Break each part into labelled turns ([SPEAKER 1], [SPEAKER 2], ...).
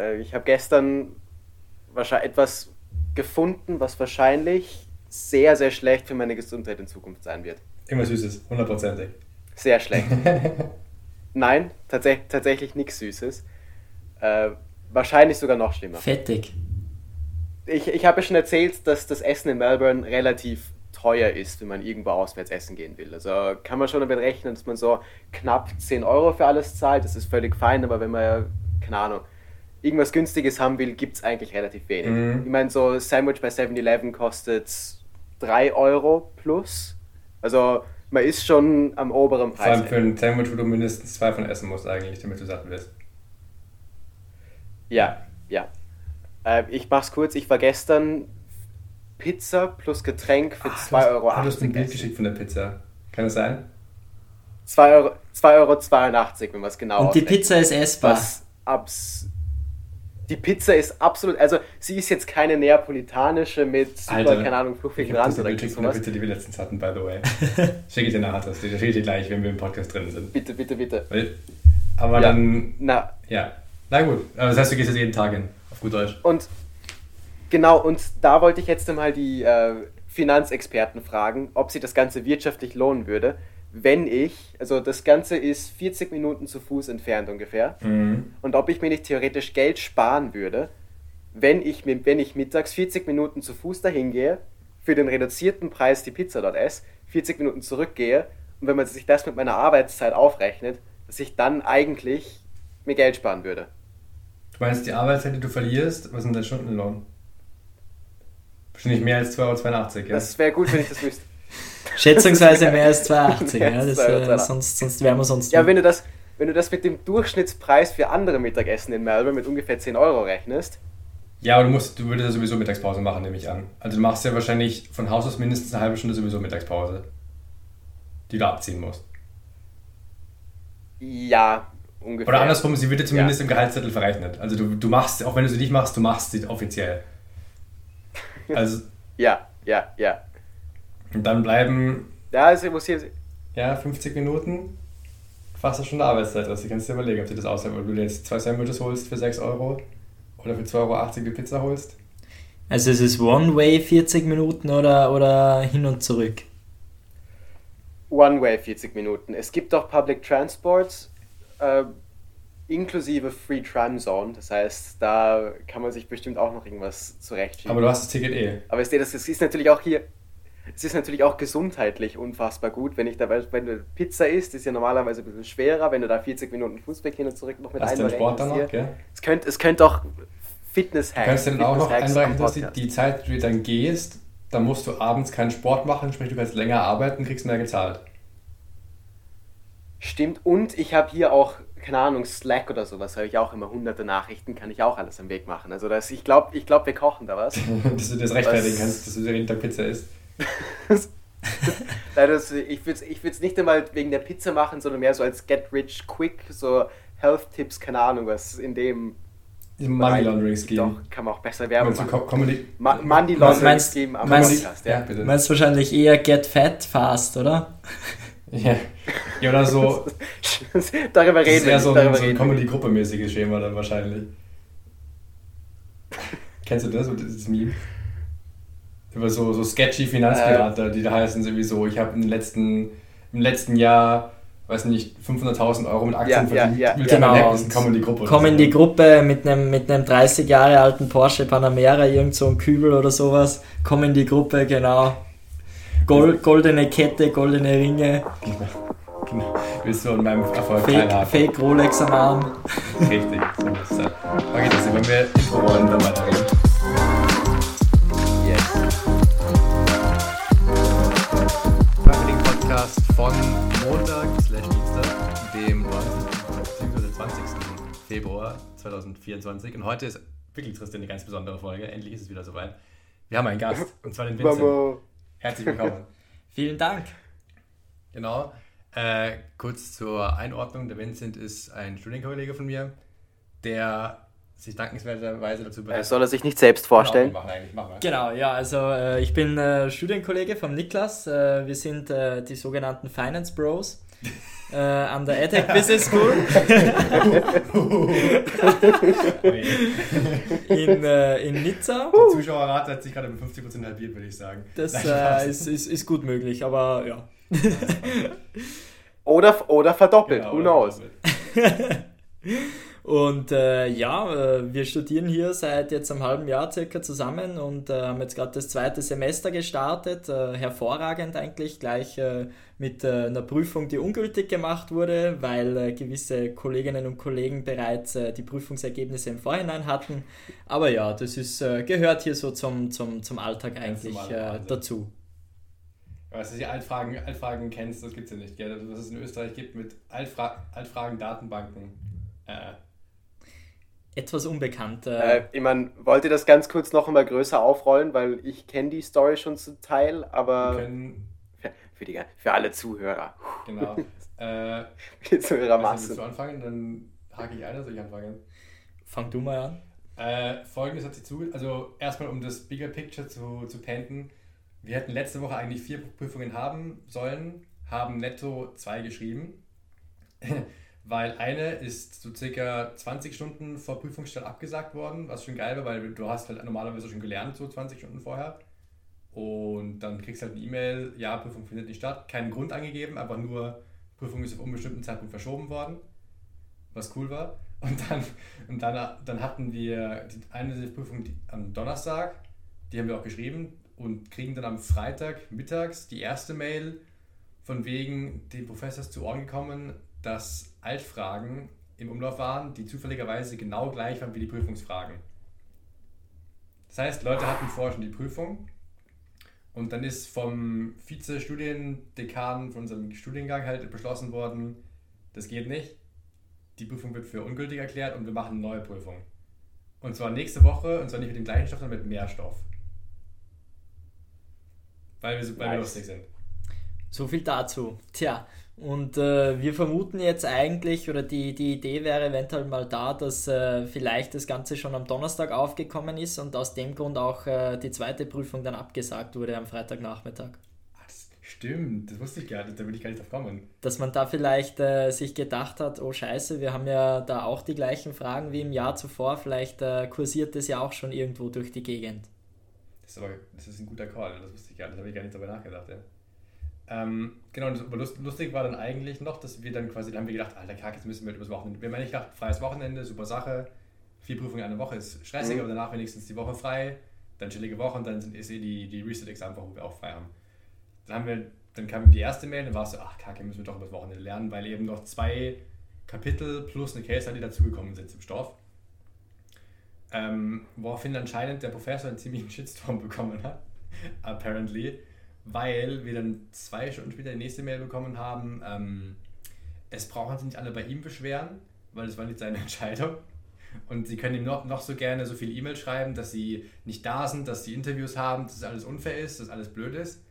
[SPEAKER 1] Äh, ich habe gestern wahrscheinlich etwas gefunden, was wahrscheinlich sehr, sehr schlecht für meine Gesundheit in Zukunft sein wird.
[SPEAKER 2] Immer Süßes, hundertprozentig.
[SPEAKER 1] Sehr schlecht. Nein, tats tatsächlich nichts Süßes. Äh, wahrscheinlich sogar noch schlimmer.
[SPEAKER 3] Fettig.
[SPEAKER 1] Ich, ich habe ja schon erzählt, dass das Essen in Melbourne relativ teuer ist, wenn man irgendwo auswärts essen gehen will. Also kann man schon damit rechnen, dass man so knapp 10 Euro für alles zahlt. Das ist völlig fein, aber wenn man, keine Ahnung, irgendwas Günstiges haben will, gibt es eigentlich relativ wenig. Mhm. Ich meine, so Sandwich bei 7-Eleven kostet 3 Euro plus. Also man ist schon am oberen
[SPEAKER 2] Preis. Vor allem für ein Sandwich, wo du mindestens zwei von essen musst eigentlich, damit du satt wirst.
[SPEAKER 1] Ja, ja. Äh, ich mach's kurz, ich war gestern Pizza plus Getränk für 2,80 Euro.
[SPEAKER 2] Du hast ein Bild geschickt von der Pizza. Kann das sein?
[SPEAKER 1] 2,82 Euro, 2 Euro, wenn man es genau
[SPEAKER 3] Und die Pizza ist essbar. Was
[SPEAKER 1] abs die Pizza ist absolut, also sie ist jetzt keine neapolitanische mit super,
[SPEAKER 2] Alter,
[SPEAKER 1] keine Ahnung, fluffigen Rand
[SPEAKER 2] oder so. von der Pizza, die wir letztens hatten, by the way. Schicke ich dir nachher das. Die schicke ich dir gleich, wenn wir im Podcast drin sind.
[SPEAKER 1] Bitte, bitte, bitte.
[SPEAKER 2] aber ja, dann. Na. Ja. Na gut. Aber das heißt, du gehst jetzt jeden Tag hin, auf gut Deutsch.
[SPEAKER 1] Und genau, und da wollte ich jetzt mal die äh, Finanzexperten fragen, ob sich das Ganze wirtschaftlich lohnen würde wenn ich, also das Ganze ist 40 Minuten zu Fuß entfernt ungefähr, mhm. und ob ich mir nicht theoretisch Geld sparen würde, wenn ich, wenn ich mittags 40 Minuten zu Fuß dahin gehe, für den reduzierten Preis die Pizza dort esse, 40 Minuten zurückgehe und wenn man sich das mit meiner Arbeitszeit aufrechnet, dass ich dann eigentlich mir Geld sparen würde.
[SPEAKER 2] Du meinst die Arbeitszeit, die du verlierst, was sind dein Stundenlohn? Wahrscheinlich mehr als 2,82 Euro, ja?
[SPEAKER 1] Das wäre gut, wenn ich das wüsste.
[SPEAKER 3] Schätzungsweise mehr als 2,80. ja, das, äh, sonst, sonst wären wir sonst.
[SPEAKER 1] Ja, wenn du, das, wenn du das mit dem Durchschnittspreis für andere Mittagessen in Melbourne mit ungefähr 10 Euro rechnest.
[SPEAKER 2] Ja, aber du, musst, du würdest ja sowieso Mittagspause machen, nehme ich an. Also du machst ja wahrscheinlich von Haus aus mindestens eine halbe Stunde sowieso Mittagspause, die du abziehen musst.
[SPEAKER 1] Ja, ungefähr.
[SPEAKER 2] Oder andersrum, sie wird zumindest ja. im Gehaltszettel verrechnet. Also du, du machst, auch wenn du sie nicht machst, du machst sie offiziell.
[SPEAKER 1] Also. ja, ja, ja.
[SPEAKER 2] Und dann bleiben.
[SPEAKER 1] Ja, also muss hier.
[SPEAKER 2] Ja, 50 Minuten. Fast eine Stunde Arbeitszeit. Also, du kannst dir überlegen, ob du das aushältst, ob du dir jetzt zwei Sandwiches holst für 6 Euro oder für 2,80 Euro die Pizza holst.
[SPEAKER 3] Also, ist es One-Way 40 Minuten oder, oder hin und zurück?
[SPEAKER 1] One-Way 40 Minuten. Es gibt auch Public Transport. Äh, inklusive Free Tram Zone. Das heißt, da kann man sich bestimmt auch noch irgendwas zurechtschieben.
[SPEAKER 2] Aber du hast das Ticket eh.
[SPEAKER 1] Aber das ist natürlich auch hier es ist natürlich auch gesundheitlich unfassbar gut, wenn ich da, wenn du Pizza isst, ist ja normalerweise ein bisschen schwerer, wenn du da 40 Minuten Fußweg hin und zurück noch mit
[SPEAKER 2] einberechnen Sport dann noch, gell?
[SPEAKER 1] Es könnte, es könnte auch Fitness-Hacks.
[SPEAKER 2] Kannst du dann auch noch einberechnen, dass die, die Zeit, die du dann gehst, dann musst du abends keinen Sport machen, sprich du kannst länger arbeiten, kriegst mehr gezahlt.
[SPEAKER 1] Stimmt, und ich habe hier auch, keine Ahnung, Slack oder sowas, habe ich auch immer hunderte Nachrichten, kann ich auch alles am Weg machen. Also das, ich glaube, ich glaub, wir kochen da was.
[SPEAKER 2] dass du das rechtfertigen kannst, dass du Tag Pizza isst.
[SPEAKER 1] das, ich würde es ich nicht einmal wegen der Pizza machen, sondern mehr so als Get Rich Quick, so Health-Tipps, keine Ahnung, was in dem
[SPEAKER 2] Money Laundering Scheme.
[SPEAKER 1] Doch, kann man auch besser Werbung
[SPEAKER 2] machen. Co Comedy
[SPEAKER 1] Ma Money Laundering Scheme am
[SPEAKER 3] meinst, Podcast, ja. ja meinst wahrscheinlich eher Get Fat Fast, oder?
[SPEAKER 2] Ja. ja, oder so.
[SPEAKER 1] darüber reden wir.
[SPEAKER 2] Das ist eher so ein, so ein Comedy-Gruppe-mäßiges Schema dann wahrscheinlich. Kennst du das, dieses Meme? Über so, so sketchy Finanzberater, äh. die da heißen sowieso, ich habe im letzten, im letzten Jahr weiß nicht, 500.000 Euro mit Aktien
[SPEAKER 3] ja, verdient. Ja, ja, genau. Kommen die Gruppe. Kommen die Gruppe mit einem, mit einem 30 Jahre alten Porsche Panamera, irgend so ein Kübel oder sowas, kommen die Gruppe, genau. Gold, goldene Kette, goldene Ringe.
[SPEAKER 2] Genau. genau. Willst du an meinem Erfolg
[SPEAKER 3] Fake, Fake Rolex am Arm.
[SPEAKER 2] Richtig, so ist es. Okay, das ist, wenn wir Info wollen, dann weiterreden. Podcast Februar 2024. Und heute ist wirklich Tristan eine ganz besondere Folge. Endlich ist es wieder soweit. Wir haben einen Gast, und zwar den Vincent. Mama. Herzlich willkommen.
[SPEAKER 3] Vielen Dank.
[SPEAKER 2] Genau. Äh, kurz zur Einordnung. Der Vincent ist ein Studienkollege von mir, der sich dankenswerterweise dazu
[SPEAKER 1] bereit. Soll er sich nicht selbst vorstellen?
[SPEAKER 3] Genau, mach eigentlich, mach genau ja, also äh, ich bin äh, Studienkollege von Niklas. Äh, wir sind äh, die sogenannten Finance Bros. äh, an der EdTech Business School in, äh, in Nizza.
[SPEAKER 2] Die Zuschauerrate hat sich gerade um 50% halbiert, würde ich sagen.
[SPEAKER 3] Das äh, ist, ist, ist gut möglich, aber ja.
[SPEAKER 1] oder, oder verdoppelt, genau, who knows.
[SPEAKER 3] Und äh, ja, äh, wir studieren hier seit jetzt einem halben Jahr circa zusammen und äh, haben jetzt gerade das zweite Semester gestartet. Äh, hervorragend eigentlich, gleich äh, mit einer Prüfung, die ungültig gemacht wurde, weil gewisse Kolleginnen und Kollegen bereits die Prüfungsergebnisse im Vorhinein hatten. Aber ja, das ist, gehört hier so zum, zum, zum Alltag eigentlich dazu.
[SPEAKER 2] Was du die Altfragen, Altfragen kennst, das gibt es ja nicht, gell? Was es in Österreich gibt mit Altfra Altfragen-Datenbanken. Äh,
[SPEAKER 3] etwas unbekannt.
[SPEAKER 1] Äh, ich meine, wollt ihr das ganz kurz noch einmal größer aufrollen, weil ich kenne die Story schon zum Teil, aber für, für, die, für alle Zuhörer.
[SPEAKER 2] Genau. äh,
[SPEAKER 1] die Zuhörermasse.
[SPEAKER 2] Willst du anfangen? Dann hake ich ein, soll ich anfangen?
[SPEAKER 3] Fang du mal an.
[SPEAKER 2] Äh, Folgendes hat sich zu, also erstmal um das Bigger Picture zu, zu painten. Wir hätten letzte Woche eigentlich vier Prüfungen haben sollen, haben netto zwei geschrieben weil eine ist so circa 20 Stunden vor Prüfungsstart abgesagt worden, was schon geil war, weil du hast halt normalerweise schon gelernt, so 20 Stunden vorher. Und dann kriegst du halt eine E-Mail, ja, Prüfung findet nicht statt, keinen Grund angegeben, aber nur Prüfung ist auf unbestimmten Zeitpunkt verschoben worden, was cool war. Und dann, und dann, dann hatten wir die eine Prüfung am Donnerstag, die haben wir auch geschrieben und kriegen dann am Freitag mittags die erste Mail von wegen, dem Professor ist zu Ohren gekommen, dass Altfragen im Umlauf waren, die zufälligerweise genau gleich waren wie die Prüfungsfragen. Das heißt, Leute hatten vorher schon die Prüfung und dann ist vom Vize-Studiendekan von unserem Studiengang halt beschlossen worden, das geht nicht. Die Prüfung wird für ungültig erklärt und wir machen eine neue Prüfung. Und zwar nächste Woche, und zwar nicht mit dem gleichen Stoff, sondern mit mehr Stoff. Weil wir, weil nice. wir lustig sind.
[SPEAKER 3] So viel dazu. Tja, und äh, wir vermuten jetzt eigentlich, oder die, die Idee wäre eventuell mal da, dass äh, vielleicht das Ganze schon am Donnerstag aufgekommen ist und aus dem Grund auch äh, die zweite Prüfung dann abgesagt wurde am Freitagnachmittag.
[SPEAKER 2] Stimmt, das wusste ich gar nicht, da will ich gar nicht drauf kommen.
[SPEAKER 3] Dass man da vielleicht äh, sich gedacht hat, oh scheiße, wir haben ja da auch die gleichen Fragen wie im Jahr zuvor, vielleicht äh, kursiert das ja auch schon irgendwo durch die Gegend.
[SPEAKER 2] Das ist aber das ist ein guter Call, das wusste ich gar nicht, da habe ich gar nicht drüber nachgedacht. Ja. Ähm, genau, aber lustig war dann eigentlich noch, dass wir dann quasi, dann haben wir gedacht, alter Kack, jetzt müssen wir übers Wochenende. Wir haben eigentlich gedacht, freies Wochenende, super Sache. Vier Prüfungen in einer Woche ist stressig, mhm. aber danach wenigstens die Woche frei. Dann chillige Woche und dann ist eh die, die Reset-Exam-Woche, wo wir auch frei haben. Dann haben wir, dann kam die erste Mail, dann war es so, ach Kacke, müssen wir doch übers Wochenende lernen, weil eben noch zwei Kapitel plus eine Case die dazugekommen sind zum Stoff. Ähm, woraufhin anscheinend der Professor einen ziemlichen Shitstorm bekommen hat, apparently weil wir dann zwei Stunden später die nächste Mail bekommen haben, ähm, es brauchen sich nicht alle bei ihm beschweren, weil es war nicht seine Entscheidung. Und sie können ihm noch, noch so gerne so viele E-Mails schreiben, dass sie nicht da sind, dass sie Interviews haben, dass alles unfair ist, dass alles blöd ist.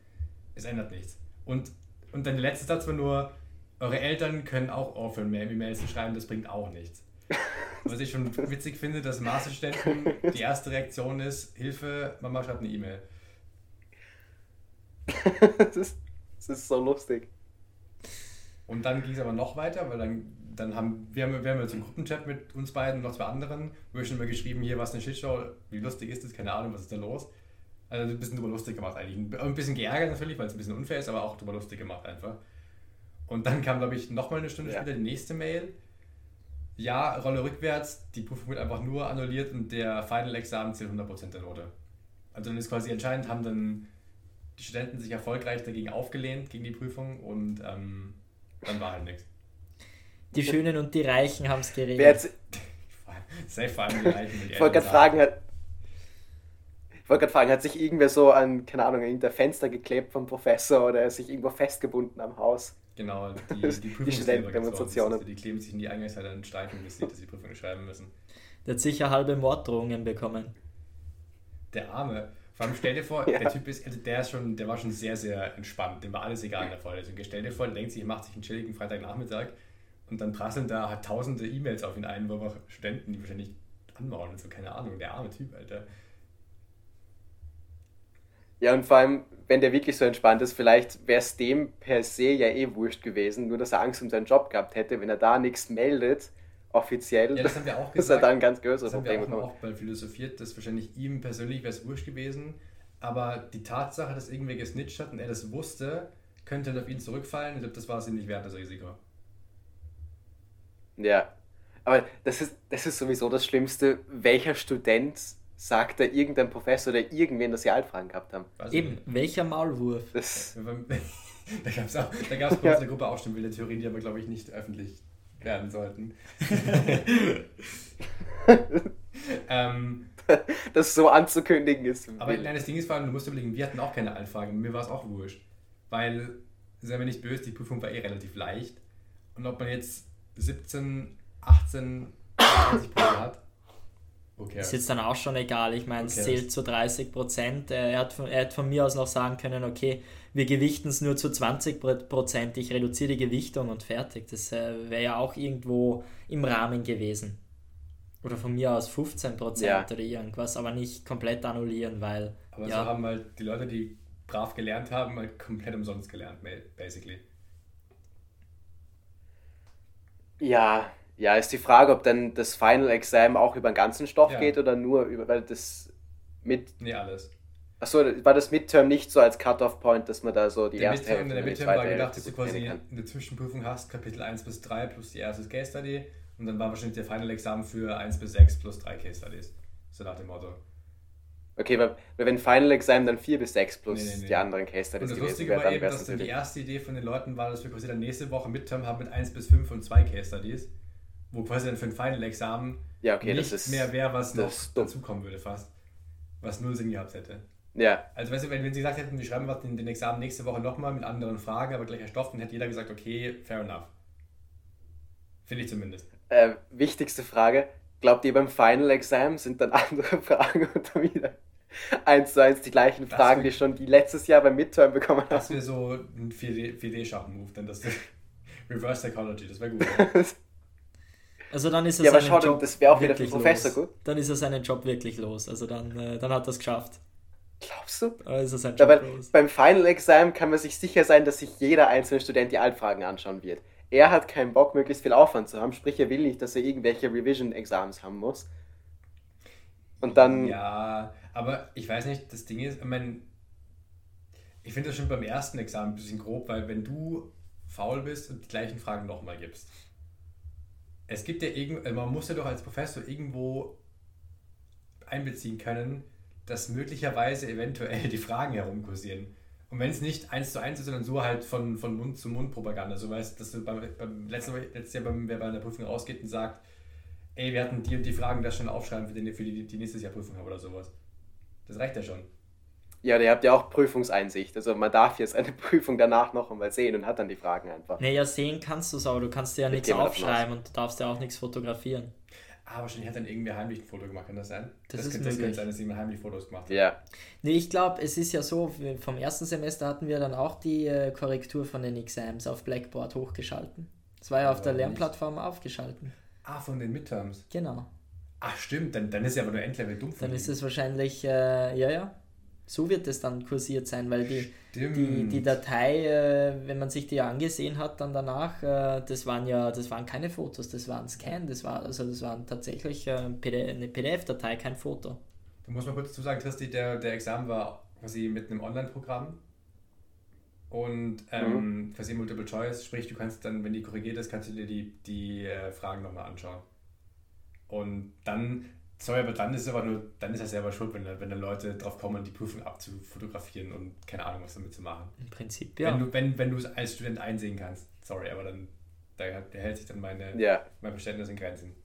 [SPEAKER 2] Es ändert nichts. Und, und dann der letzte Satz war nur, eure Eltern können auch aufhören, mehr E-Mails zu schreiben, das bringt auch nichts. Was ich schon witzig finde, dass Masterstudenten die erste Reaktion ist, Hilfe, Mama schreibt eine E-Mail.
[SPEAKER 1] Das, ist, das ist so lustig.
[SPEAKER 2] Und dann ging es aber noch weiter, weil dann, dann haben wir, haben wir haben jetzt einen Gruppenchat mit uns beiden und noch zwei anderen, wo wir schon mal geschrieben, hier was eine Shitshow, wie lustig ist das, keine Ahnung, was ist da los. Also ein bisschen drüber lustig gemacht eigentlich. Ein bisschen geärgert natürlich, weil es ein bisschen unfair ist, aber auch drüber lustig gemacht einfach. Und dann kam, glaube ich, nochmal eine Stunde ja. später die nächste Mail. Ja, Rolle rückwärts, die Prüfung wird einfach nur annulliert und der Final-Examen zählt 100% der Note. Also dann ist quasi entscheidend, haben dann die Studenten sich erfolgreich dagegen aufgelehnt, gegen die Prüfung und ähm, dann war halt nichts.
[SPEAKER 3] Die Schönen und die Reichen haben es geregelt.
[SPEAKER 2] Safe vor allem die Reichen.
[SPEAKER 1] ich wollte gerade fragen, hat, ich wollte gerade fragen, hat sich irgendwer so an, keine Ahnung, hinter Fenster geklebt vom Professor oder sich irgendwo festgebunden am Haus?
[SPEAKER 2] Genau, die, die, die Studentendemonstrationen. Die kleben sich in die Eingangshalle und streichen, bis sie dass sie die Prüfung schreiben müssen.
[SPEAKER 3] Der hat sicher halbe Morddrohungen bekommen.
[SPEAKER 2] Der Arme. Vor allem stell dir vor, ja. der Typ ist, also der ist schon, der war schon sehr, sehr entspannt. Dem war alles egal in der Vorlesung. Stell dir vor, der denkt sich, er macht sich einen chilligen Freitagnachmittag und dann prasseln da halt tausende E-Mails auf ihn ein, wo einfach Studenten, die wahrscheinlich anmauern und so, keine Ahnung, der arme Typ, Alter.
[SPEAKER 1] Ja, und vor allem, wenn der wirklich so entspannt ist, vielleicht wäre es dem per se ja eh wurscht gewesen, nur dass er Angst um seinen Job gehabt hätte, wenn er da nichts meldet, offiziell,
[SPEAKER 2] ja, das haben wir auch gesagt,
[SPEAKER 1] dass er da ein ganz größeres
[SPEAKER 2] Problem bekommt. auch mal philosophiert, dass wahrscheinlich ihm persönlich wäre es wurscht gewesen, aber die Tatsache, dass irgendwer gesnitcht hat und er das wusste, könnte auf ihn zurückfallen. Ich glaube, das war es ihm nicht wert, das Risiko.
[SPEAKER 1] Ja, aber das ist, das ist sowieso das Schlimmste. Welcher Student sagt da irgendein Professor oder irgendwen, dass sie Altfragen gehabt haben?
[SPEAKER 3] Also, Eben, welcher Maulwurf?
[SPEAKER 2] Das da gab es auch, da gab's bei ja. der Gruppe auch schon wilde Theorien, die aber, glaube ich, nicht öffentlich werden sollten.
[SPEAKER 1] ähm, das so anzukündigen ist.
[SPEAKER 2] Aber nein, das Ding ist vor allem, du musst überlegen, wir hatten auch keine Altfragen. Mir war es auch wurscht. Weil, seien wir nicht böse, die Prüfung war eh relativ leicht. Und ob man jetzt 17, 18, 20 Punkte hat,
[SPEAKER 3] Okay. Ist jetzt dann auch schon egal. Ich meine, es zählt zu 30 Prozent. Er hat, von, er hat von mir aus noch sagen können, okay, wir gewichten es nur zu 20 Prozent. Ich reduziere die Gewichtung und fertig. Das äh, wäre ja auch irgendwo im Rahmen gewesen. Oder von mir aus 15 Prozent ja. oder irgendwas, aber nicht komplett annullieren, weil.
[SPEAKER 2] Aber ja, so haben halt die Leute, die brav gelernt haben, halt komplett umsonst gelernt, basically.
[SPEAKER 1] Ja, ja, ist die Frage, ob dann das Final Exam auch über den ganzen Stoff ja. geht oder nur über, weil das mit.
[SPEAKER 2] Nee, alles.
[SPEAKER 1] Achso, war das Midterm nicht so als Cut-Off-Point, dass man da so die
[SPEAKER 2] der
[SPEAKER 1] erste
[SPEAKER 2] Midterm, Hälfte Der Midterm war gedacht, dass du quasi eine Zwischenprüfung hast, Kapitel 1 bis 3 plus die erste Case Study und dann war wahrscheinlich der Final Exam für 1 bis 6 plus 3 Case Studies. So nach dem Motto.
[SPEAKER 1] Okay, weil, wenn Final Exam dann 4 bis 6 plus nee, nee, nee. die anderen Case Studies
[SPEAKER 2] gewesen Lustige wäre, dann wäre es Die erste Idee von den Leuten war, dass wir quasi dann nächste Woche Midterm haben mit 1 bis 5 und 2 Case Studies wo quasi dann für ein Final-Examen
[SPEAKER 1] ja, okay,
[SPEAKER 2] nicht mehr wäre, was noch dazukommen würde fast. Was null Sinn gehabt hätte.
[SPEAKER 1] Ja.
[SPEAKER 2] Also weißt du, wenn, wenn sie gesagt hätten, wir schreiben was den, den Examen nächste Woche nochmal mit anderen Fragen, aber gleicher Stoff, dann hätte jeder gesagt, okay, fair enough. Finde ich zumindest.
[SPEAKER 1] Äh, wichtigste Frage, glaubt ihr beim Final Exam sind dann andere Fragen dann wieder eins zu eins die gleichen das Fragen, die schon die letztes Jahr beim Midterm bekommen haben?
[SPEAKER 2] Das wäre so ein 4D-Schach-Move, denn das Reverse Psychology, das wäre gut.
[SPEAKER 3] Also dann ist er
[SPEAKER 1] ja, aber schau, das wäre auch wieder für
[SPEAKER 3] Professor gut. Dann ist er seinen Job wirklich los. Also dann, äh, dann hat er es geschafft.
[SPEAKER 1] Glaubst du?
[SPEAKER 3] Dann ist er sein Job
[SPEAKER 1] ja, los. Beim Final Exam kann man sich sicher sein, dass sich jeder einzelne Student die Altfragen anschauen wird. Er hat keinen Bock, möglichst viel Aufwand zu haben, sprich, er will nicht, dass er irgendwelche Revision-Exams haben muss. Und dann.
[SPEAKER 2] Ja, aber ich weiß nicht, das Ding ist, ich meine, ich finde das schon beim ersten Examen ein bisschen grob, weil wenn du faul bist und die gleichen Fragen nochmal gibst, es gibt ja irgend, äh, man muss ja doch als Professor irgendwo einbeziehen können, dass möglicherweise eventuell die Fragen herumkursieren. Und wenn es nicht eins zu eins ist, sondern so halt von, von Mund zu Mund Propaganda. So weißt dass du beim, beim letzten, letztes Jahr, beim, wer bei einer Prüfung rausgeht und sagt, ey, wir hatten die und die Fragen, das schon aufschreiben für die, für die, die nächstes Jahr Prüfung haben oder sowas. Das reicht ja schon.
[SPEAKER 1] Ja, ihr habt ja auch Prüfungseinsicht. Also man darf jetzt eine Prüfung danach noch einmal sehen und hat dann die Fragen einfach.
[SPEAKER 3] Naja, sehen kannst du es, aber du kannst dir ja nichts aufschreiben und du darfst ja auch nichts fotografieren.
[SPEAKER 2] Ah, wahrscheinlich hat dann irgendwer heimlich ein Foto gemacht, kann das sein? Das, das ist könnte, das sein, dass jemand heimlich Fotos gemacht hat.
[SPEAKER 1] Ja.
[SPEAKER 3] Nee, ich glaube, es ist ja so, vom ersten Semester hatten wir dann auch die äh, Korrektur von den Exams auf Blackboard hochgeschalten. Das war ja auf der Lernplattform nicht. aufgeschalten.
[SPEAKER 2] Ah, von den Midterms?
[SPEAKER 3] Genau.
[SPEAKER 2] Ach stimmt, dann, dann ist ja aber nur Endlevel dumm.
[SPEAKER 3] Dann ist es wahrscheinlich, äh, ja, ja, so wird es dann kursiert sein, weil die, die, die Datei, äh, wenn man sich die angesehen hat, dann danach, äh, das waren ja, das waren keine Fotos, das waren Scan, das war, also das waren tatsächlich äh, eine PDF-Datei, kein Foto.
[SPEAKER 2] Da muss man kurz dazu sagen, Tristi, der, der Examen war quasi mit einem Online-Programm und ähm, mhm. quasi Multiple Choice, sprich, du kannst dann, wenn die korrigiert ist, kannst du dir die, die äh, Fragen nochmal anschauen. Und dann Sorry, aber dann ist es aber nur, dann ist er selber schuld, wenn, wenn dann Leute drauf kommen, die Prüfung abzufotografieren und keine Ahnung, was damit zu machen.
[SPEAKER 3] Im Prinzip, ja.
[SPEAKER 2] Wenn du, wenn, wenn du es als Student einsehen kannst. Sorry, aber dann da, da hält sich dann meine,
[SPEAKER 1] ja.
[SPEAKER 2] mein Verständnis in Grenzen.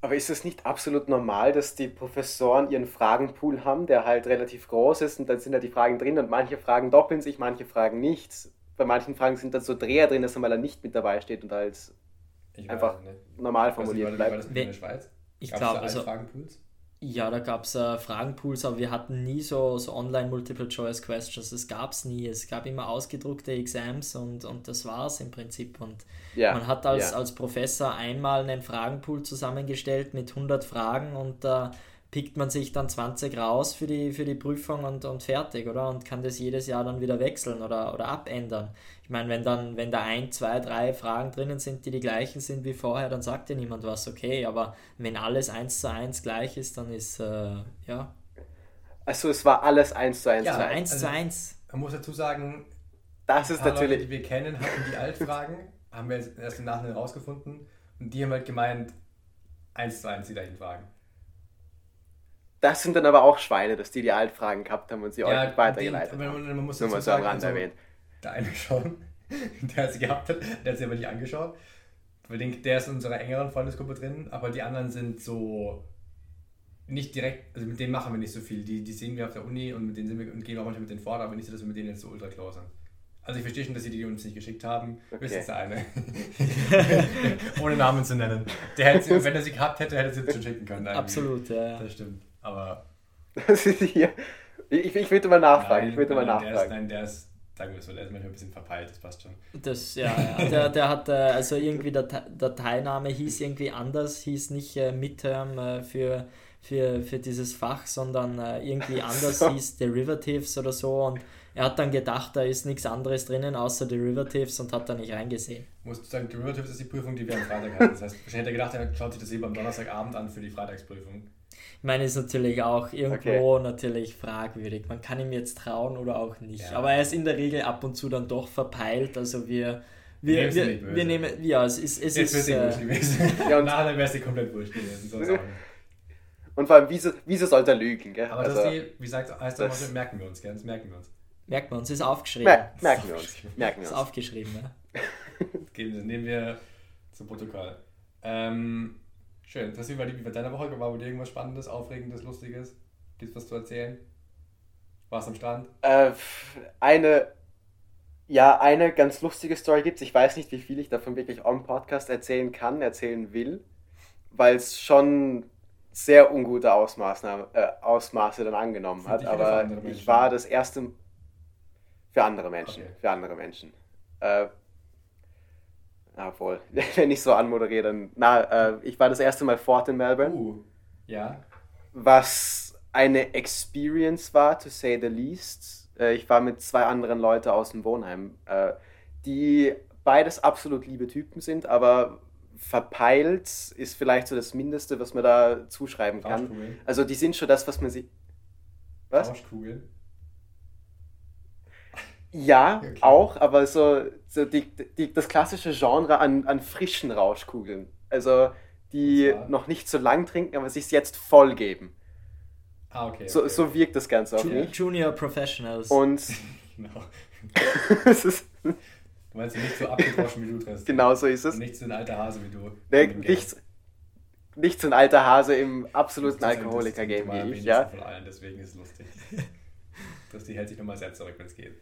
[SPEAKER 1] Aber ist es nicht absolut normal, dass die Professoren ihren Fragenpool haben, der halt relativ groß ist und dann sind da die Fragen drin und manche Fragen doppeln sich, manche Fragen nicht. Bei manchen Fragen sind dann so Dreher drin, dass er mal nicht mit dabei steht und halt einfach normal formuliert
[SPEAKER 2] bleibt. War das in der Schweiz?
[SPEAKER 3] Ich glaube, also, Fragenpools? Ja, da gab es äh, Fragenpools, aber wir hatten nie so, so Online-Multiple-Choice-Questions. Das gab es nie. Es gab immer ausgedruckte Exams und, und das war es im Prinzip. Und ja, man hat als, ja. als Professor einmal einen Fragenpool zusammengestellt mit 100 Fragen und äh, pickt man sich dann 20 raus für die, für die Prüfung und, und fertig, oder? Und kann das jedes Jahr dann wieder wechseln oder, oder abändern. Ich meine, wenn dann, wenn da ein, zwei, drei Fragen drinnen sind, die die gleichen sind wie vorher, dann sagt dir niemand was, okay, aber wenn alles eins zu eins gleich ist, dann ist, äh, ja.
[SPEAKER 1] Also es war alles eins zu eins.
[SPEAKER 3] Ja, eins also, zu eins.
[SPEAKER 2] Man muss dazu sagen,
[SPEAKER 1] das ist natürlich...
[SPEAKER 2] Leute, die wir kennen, hatten die Altfragen, haben wir erst im Nachhinein rausgefunden und die haben halt gemeint, eins zu eins die dahin fragen.
[SPEAKER 1] Das sind dann aber auch Schweine, dass die die Altfragen gehabt haben und sie ja, euch weitergeleitet
[SPEAKER 2] den, haben. Man muss
[SPEAKER 1] Nur mal so am Rand
[SPEAKER 2] also,
[SPEAKER 1] erwähnt.
[SPEAKER 2] Der eine schon, der sie gehabt hat, der hat sie aber nicht angeschaut. Der ist in unserer engeren Freundesgruppe drin, aber die anderen sind so nicht direkt, also mit denen machen wir nicht so viel. Die, die sehen wir auf der Uni und mit denen sind wir und gehen auch manchmal mit denen fort, aber nicht so, dass wir mit denen jetzt so ultra close sind. Also ich verstehe schon, dass sie die uns nicht geschickt haben. Okay. Wisst der eine. Ohne Namen zu nennen. Der hätte, wenn er sie gehabt hätte, hätte er sie schon schicken können.
[SPEAKER 3] Eigentlich. Absolut, ja.
[SPEAKER 2] Das stimmt. Aber.
[SPEAKER 1] Hier. Ich, ich würde mal nachfragen.
[SPEAKER 2] Nein,
[SPEAKER 1] ich würde mal nachfragen.
[SPEAKER 2] Der ist, nein, der ist, sagen wir so, der ist manchmal ein bisschen verpeilt, das passt schon.
[SPEAKER 3] Das, ja, ja. Der, der hat, äh, also irgendwie der Dateiname hieß irgendwie anders, hieß nicht äh, Midterm äh, für, für, für dieses Fach, sondern äh, irgendwie anders so. hieß Derivatives oder so und er hat dann gedacht, da ist nichts anderes drinnen außer Derivatives und hat da nicht reingesehen.
[SPEAKER 2] Musst du sagen, Derivatives ist die Prüfung, die wir am Freitag hatten. Das heißt, wahrscheinlich hätte er gedacht, er schaut sich das eben am Donnerstagabend an für die Freitagsprüfung.
[SPEAKER 3] Ich meine, ist natürlich auch irgendwo okay. natürlich fragwürdig. Man kann ihm jetzt trauen oder auch nicht. Ja. Aber er ist in der Regel ab und zu dann doch verpeilt. Also wir. Wir, wir, wir nehmen, ja, es ist. Es
[SPEAKER 2] Jetzt
[SPEAKER 3] ist
[SPEAKER 2] äh, gewesen. ja, und nachher wäre es komplett wurscht gewesen. So
[SPEAKER 1] und vor allem, wieso, wieso sollte er lügen? Gell?
[SPEAKER 2] Aber also, das die, wie gesagt, heißt das, das merken wir uns, gell? Das merken wir uns.
[SPEAKER 3] Merkt man uns, ist aufgeschrieben.
[SPEAKER 1] Mer merken wir uns. Merken wir
[SPEAKER 3] uns. Ist aufgeschrieben, ja.
[SPEAKER 2] Geben Sie, nehmen wir zum Protokoll. Ähm, schön. Das die, wie bei deiner Woche war, dir irgendwas Spannendes, Aufregendes, Lustiges? Gibt es was zu erzählen? Warst am Strand?
[SPEAKER 1] Äh, eine, ja, eine ganz lustige Story gibt es. Ich weiß nicht, wie viel ich davon wirklich am Podcast erzählen kann, erzählen will, weil es schon sehr ungute Ausmaße, äh, Ausmaße dann angenommen hat. Aber ich war das erste für andere Menschen. Okay. Für andere Menschen. Äh, obwohl, wenn ich so anmoderiere, dann. Na, äh, ich war das erste Mal fort in Melbourne.
[SPEAKER 2] Uh, ja.
[SPEAKER 1] Was eine Experience war, to say the least. Äh, ich war mit zwei anderen Leuten aus dem Wohnheim, äh, die beides absolut liebe Typen sind, aber verpeilt ist vielleicht so das Mindeste, was man da zuschreiben kann. Also die sind schon das, was man sie.
[SPEAKER 2] Was? Rauschkugeln.
[SPEAKER 1] Ja, okay. auch, aber so, so die, die, das klassische Genre an, an frischen Rauschkugeln. Also die noch nicht so lang trinken, aber sich jetzt voll geben.
[SPEAKER 2] Ah, okay.
[SPEAKER 1] So, so wirkt das Ganze auf
[SPEAKER 3] mich. Junior Professionals.
[SPEAKER 1] Und.
[SPEAKER 2] genau. du meinst nicht so abgedroschen wie du trinkst.
[SPEAKER 1] Genau so ist es.
[SPEAKER 2] Und nicht so ein alter Hase wie du.
[SPEAKER 1] Nee, nicht, nicht so ein alter Hase im absoluten Alkoholiker-Game wie ich, ja.
[SPEAKER 2] Von allen, deswegen ist es lustig. dass die hält sich nochmal sehr zurück, wenn es geht.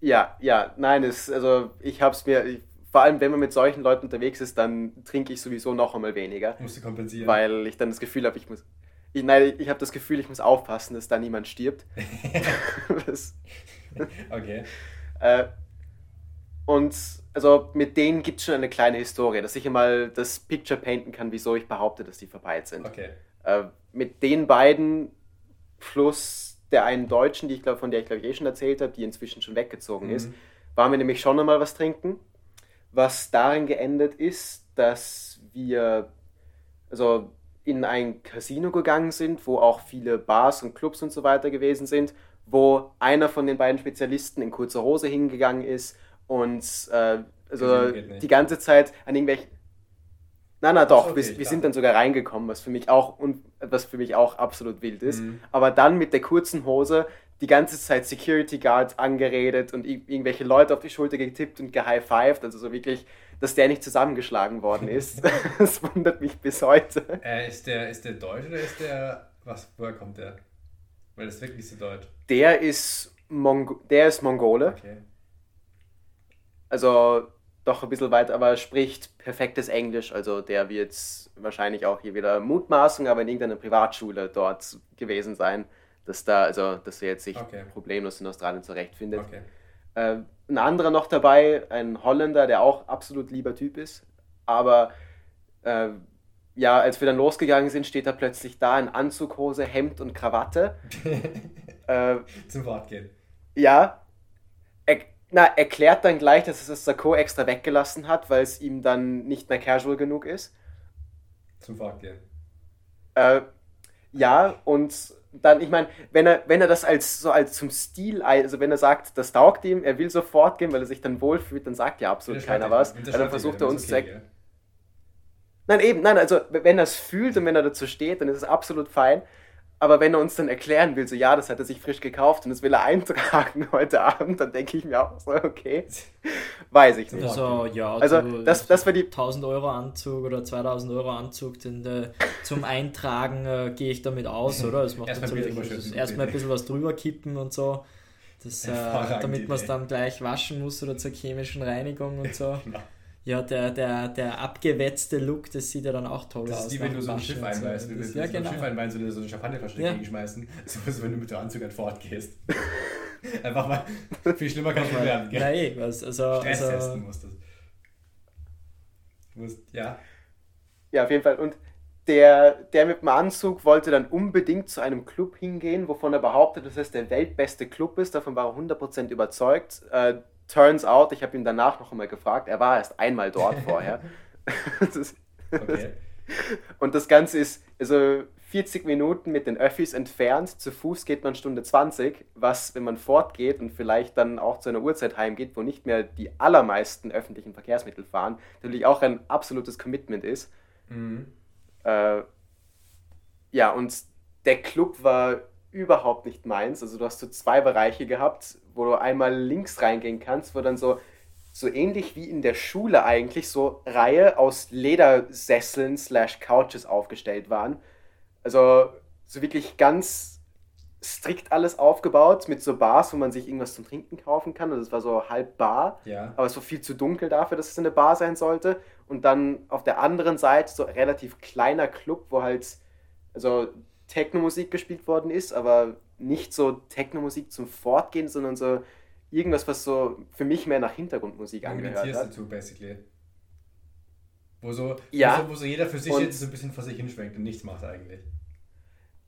[SPEAKER 1] Ja, ja, nein, es, also ich habe es mir, ich, vor allem wenn man mit solchen Leuten unterwegs ist, dann trinke ich sowieso noch einmal weniger.
[SPEAKER 2] Musst du kompensieren.
[SPEAKER 1] Weil ich dann das Gefühl habe, ich muss, ich, nein, ich habe das Gefühl, ich muss aufpassen, dass da niemand stirbt.
[SPEAKER 2] okay.
[SPEAKER 1] Äh, und also mit denen gibt es schon eine kleine Historie, dass ich einmal das Picture painten kann, wieso ich behaupte, dass die verpeilt sind.
[SPEAKER 2] Okay.
[SPEAKER 1] Äh, mit den beiden plus der einen Deutschen, die ich glaube, von der ich glaube ich eh schon erzählt habe, die inzwischen schon weggezogen mhm. ist, waren wir nämlich schon einmal was trinken, was darin geendet ist, dass wir also in ein Casino gegangen sind, wo auch viele Bars und Clubs und so weiter gewesen sind, wo einer von den beiden Spezialisten in kurzer Hose hingegangen ist und äh, also die ganze Zeit an irgendwelchen na, na doch, okay, wir, wir sind dann sogar reingekommen, was für mich auch und was für mich auch absolut wild ist. Mhm. Aber dann mit der kurzen Hose die ganze Zeit Security Guards angeredet und irgendwelche Leute auf die Schulter getippt und gehighfived, also so wirklich, dass der nicht zusammengeschlagen worden ist. das wundert mich bis heute.
[SPEAKER 2] Äh, ist, der, ist der deutsch oder ist der, was, woher kommt der? Weil das ist wirklich so deutsch.
[SPEAKER 1] Der ist, Mongo der ist Mongole.
[SPEAKER 2] Okay.
[SPEAKER 1] Also doch ein bisschen weit, aber spricht perfektes Englisch. Also der wird wahrscheinlich auch hier wieder Mutmaßung, aber in irgendeiner Privatschule dort gewesen sein, dass da, also dass er jetzt sich okay. problemlos in Australien zurechtfindet.
[SPEAKER 2] Okay.
[SPEAKER 1] Äh, ein anderer noch dabei, ein Holländer, der auch absolut lieber Typ ist, aber äh, ja, als wir dann losgegangen sind, steht er plötzlich da in Anzughose, Hemd und Krawatte.
[SPEAKER 2] äh, Zum Fortgehen.
[SPEAKER 1] Ja. Na, erklärt dann gleich, dass es das Sakko extra weggelassen hat, weil es ihm dann nicht mehr casual genug ist.
[SPEAKER 2] Zum Fortgehen.
[SPEAKER 1] Äh, ja, und dann, ich meine, wenn er, wenn er das als so als zum Stil, also wenn er sagt, das taugt ihm, er will sofort gehen, weil er sich dann wohlfühlt, dann sagt ja absolut keiner was. Dann versucht er uns okay, zu. Ja. Nein, eben, nein, also wenn er es fühlt und wenn er dazu steht, dann ist es absolut fein. Aber wenn er uns dann erklären will, so ja, das hat er sich frisch gekauft und das will er eintragen heute Abend, dann denke ich mir auch so, okay, weiß ich nicht.
[SPEAKER 3] Also, ja, also das, das war die 1000 Euro Anzug oder 2000 Euro Anzug, den, äh, zum Eintragen äh, gehe ich damit aus, oder? Das macht erstmal, erstmal ein bisschen was drüber kippen und so, das, äh, damit man es dann gleich waschen muss oder zur chemischen Reinigung und so. Genau. Ja, der, der, der abgewetzte Look, das sieht ja dann auch toll
[SPEAKER 2] das aus. Das ist wie wenn du so ein Schiff einweist. Wenn du ja, genau. so ein Schiff einweist und so eine Champagnerflasche ja. schmeißen. So ist wenn du mit der Anzug halt fortgehst. Einfach mal, viel schlimmer kann es nicht werden.
[SPEAKER 3] Gell? Nein, was, also,
[SPEAKER 2] Stress also, testen musst du. musst, ja.
[SPEAKER 1] Ja, auf jeden Fall. Und der, der mit dem Anzug wollte dann unbedingt zu einem Club hingehen, wovon er behauptet, dass es der weltbeste Club ist. Davon war er 100% überzeugt. Äh, turns out, ich habe ihn danach noch einmal gefragt, er war erst einmal dort vorher. okay. Und das Ganze ist also 40 Minuten mit den Öffis entfernt. Zu Fuß geht man Stunde 20, was, wenn man fortgeht und vielleicht dann auch zu einer Uhrzeit heimgeht, wo nicht mehr die allermeisten öffentlichen Verkehrsmittel fahren, natürlich auch ein absolutes Commitment ist. Mhm. Äh, ja, und der Club war überhaupt nicht meins. Also du hast so zwei Bereiche gehabt, wo du einmal links reingehen kannst, wo dann so, so ähnlich wie in der Schule eigentlich so Reihe aus Ledersesseln slash Couches aufgestellt waren. Also so wirklich ganz strikt alles aufgebaut mit so Bars, wo man sich irgendwas zum Trinken kaufen kann. Also es war so halb Bar, ja. aber es war viel zu dunkel dafür, dass es eine Bar sein sollte. Und dann auf der anderen Seite so relativ kleiner Club, wo halt also Techno-Musik gespielt worden ist, aber nicht so Techno-Musik zum Fortgehen, sondern so irgendwas, was so für mich mehr nach Hintergrundmusik angehört hat. dazu, basically.
[SPEAKER 2] Wo so, ja. wo so, wo so jeder für sich und jetzt so ein bisschen vor sich hinschwenkt und nichts macht eigentlich.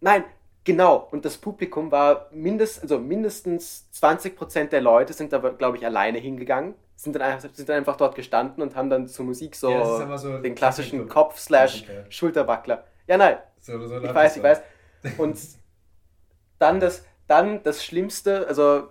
[SPEAKER 1] Nein, genau. Und das Publikum war mindest, also mindestens 20% der Leute sind da, glaube ich, alleine hingegangen. Sind dann, sind dann einfach dort gestanden und haben dann zur Musik so, ja, so den klassischen Kopf-Schulterwackler. Ja, nein. So, so ich weiß, ich weiß. Und dann das, dann das Schlimmste, also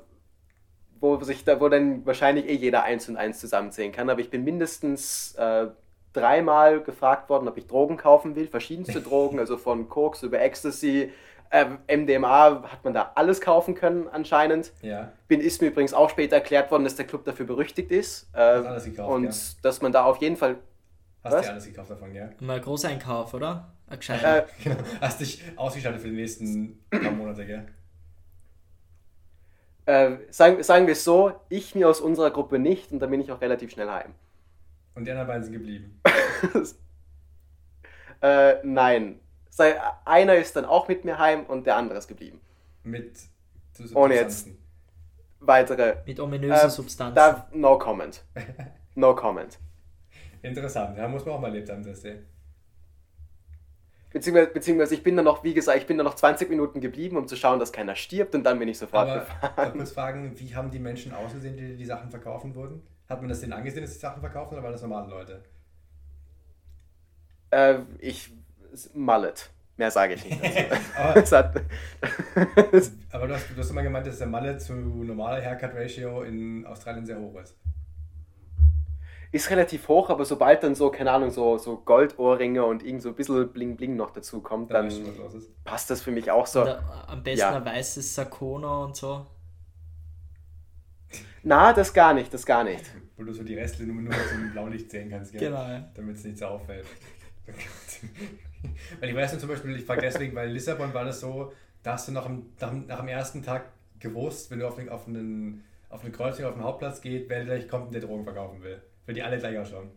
[SPEAKER 1] wo sich da, wo dann wahrscheinlich eh jeder eins und eins zusammenzählen kann, aber ich bin mindestens äh, dreimal gefragt worden, ob ich Drogen kaufen will, verschiedenste Drogen, also von Koks über Ecstasy, äh, MDMA hat man da alles kaufen können anscheinend. Ja. Bin, ist mir übrigens auch später erklärt worden, dass der Club dafür berüchtigt ist. Äh, gekauft, und ja. dass man da auf jeden Fall.
[SPEAKER 2] Hast du alles gekauft davon, ja?
[SPEAKER 3] Mal Großeinkauf, oder?
[SPEAKER 2] Äh, genau. Hast dich ausgestattet für die nächsten paar Monate, gell?
[SPEAKER 1] Äh, sagen, sagen wir es so, ich mir aus unserer Gruppe nicht und dann bin ich auch relativ schnell heim.
[SPEAKER 2] Und die anderen beiden sind geblieben?
[SPEAKER 1] äh, nein. Einer ist dann auch mit mir heim und der andere ist geblieben.
[SPEAKER 2] Mit
[SPEAKER 1] Ohne jetzt weitere.
[SPEAKER 3] Mit ominösen äh, Substanzen.
[SPEAKER 1] Da, no comment. No comment.
[SPEAKER 2] Interessant, ja, muss man auch mal erlebt haben, das sehen.
[SPEAKER 1] Beziehungsweise, beziehungsweise ich bin dann noch, wie gesagt, ich bin dann noch 20 Minuten geblieben, um zu schauen, dass keiner stirbt und dann bin ich sofort
[SPEAKER 2] Aber gefahren. Ich muss fragen, wie haben die Menschen ausgesehen, die die Sachen verkaufen wurden? Hat man das denen angesehen, dass die Sachen verkaufen oder waren das normale Leute?
[SPEAKER 1] Äh, ich. Mallet. Mehr sage ich nicht.
[SPEAKER 2] aber, aber du, hast, du hast immer gemeint, dass der Mallet zu normaler Haircut-Ratio in Australien sehr hoch ist
[SPEAKER 1] ist relativ hoch, aber sobald dann so, keine Ahnung, so, so Goldohrringe und irgend so ein bisschen Bling-Bling noch dazu kommt, dann passt das für mich auch so.
[SPEAKER 3] Oder am besten ja. ein weißes Sakona und so.
[SPEAKER 1] Na, das gar nicht, das gar nicht.
[SPEAKER 2] Wo du so die Reste nur, nur aus dem Blaulicht sehen kannst, gell?
[SPEAKER 3] Genau. Ja.
[SPEAKER 2] Damit es nicht so auffällt. weil ich weiß nicht zum Beispiel, ich frage deswegen, weil in Lissabon war das so, da hast du nach dem, nach, nach dem ersten Tag gewusst, wenn du auf, auf, einen, auf eine Kreuzung auf den Hauptplatz geht, wer gleich kommt und der Drogen verkaufen will. Weil die alle gleich ausschauen.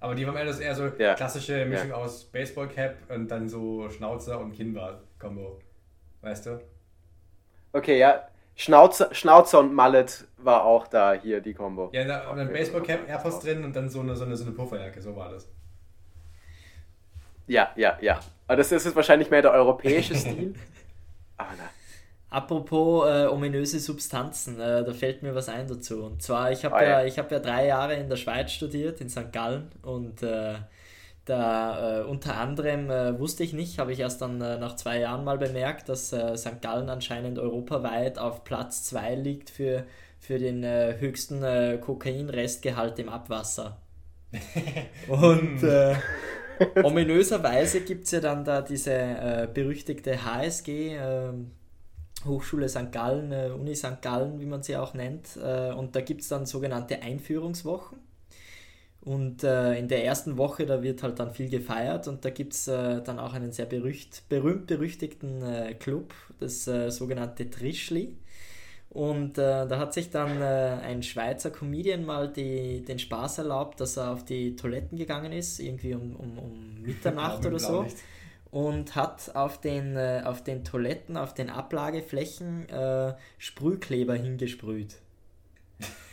[SPEAKER 2] Aber die haben eher, das eher so ja. klassische Mischung ja. aus Baseball-Cap und dann so Schnauzer und Kinnbart-Kombo. Weißt du?
[SPEAKER 1] Okay, ja. Schnauzer, Schnauzer und Mallet war auch da hier die Kombo.
[SPEAKER 2] Ja, da, okay. dann Baseball-Cap, Airpods drin und dann so eine, so, eine, so eine Pufferjacke, so war das.
[SPEAKER 1] Ja, ja, ja. Aber das ist wahrscheinlich mehr der europäische Stil. Aber na.
[SPEAKER 3] Apropos äh, ominöse Substanzen, äh, da fällt mir was ein dazu. Und zwar, ich habe oh, ja, ja, hab ja drei Jahre in der Schweiz studiert, in St. Gallen. Und äh, da äh, unter anderem äh, wusste ich nicht, habe ich erst dann äh, nach zwei Jahren mal bemerkt, dass St. Gallen anscheinend europaweit auf Platz 2 liegt für, für den höchsten Kokainrestgehalt im Abwasser. Und ominöserweise gibt es ja dann da diese berüchtigte HSG. Hochschule St. Gallen, äh, Uni St. Gallen, wie man sie auch nennt. Äh, und da gibt es dann sogenannte Einführungswochen. Und äh, in der ersten Woche, da wird halt dann viel gefeiert und da gibt es äh, dann auch einen sehr berücht, berühmt-berüchtigten äh, Club, das äh, sogenannte Trischli. Und da hat sich dann ein Schweizer Comedian mal die, den Spaß erlaubt, dass er auf die Toiletten gegangen ist, irgendwie um, um, um Mitternacht oder so. Nicht und hat auf den, äh, auf den Toiletten, auf den Ablageflächen äh, Sprühkleber hingesprüht.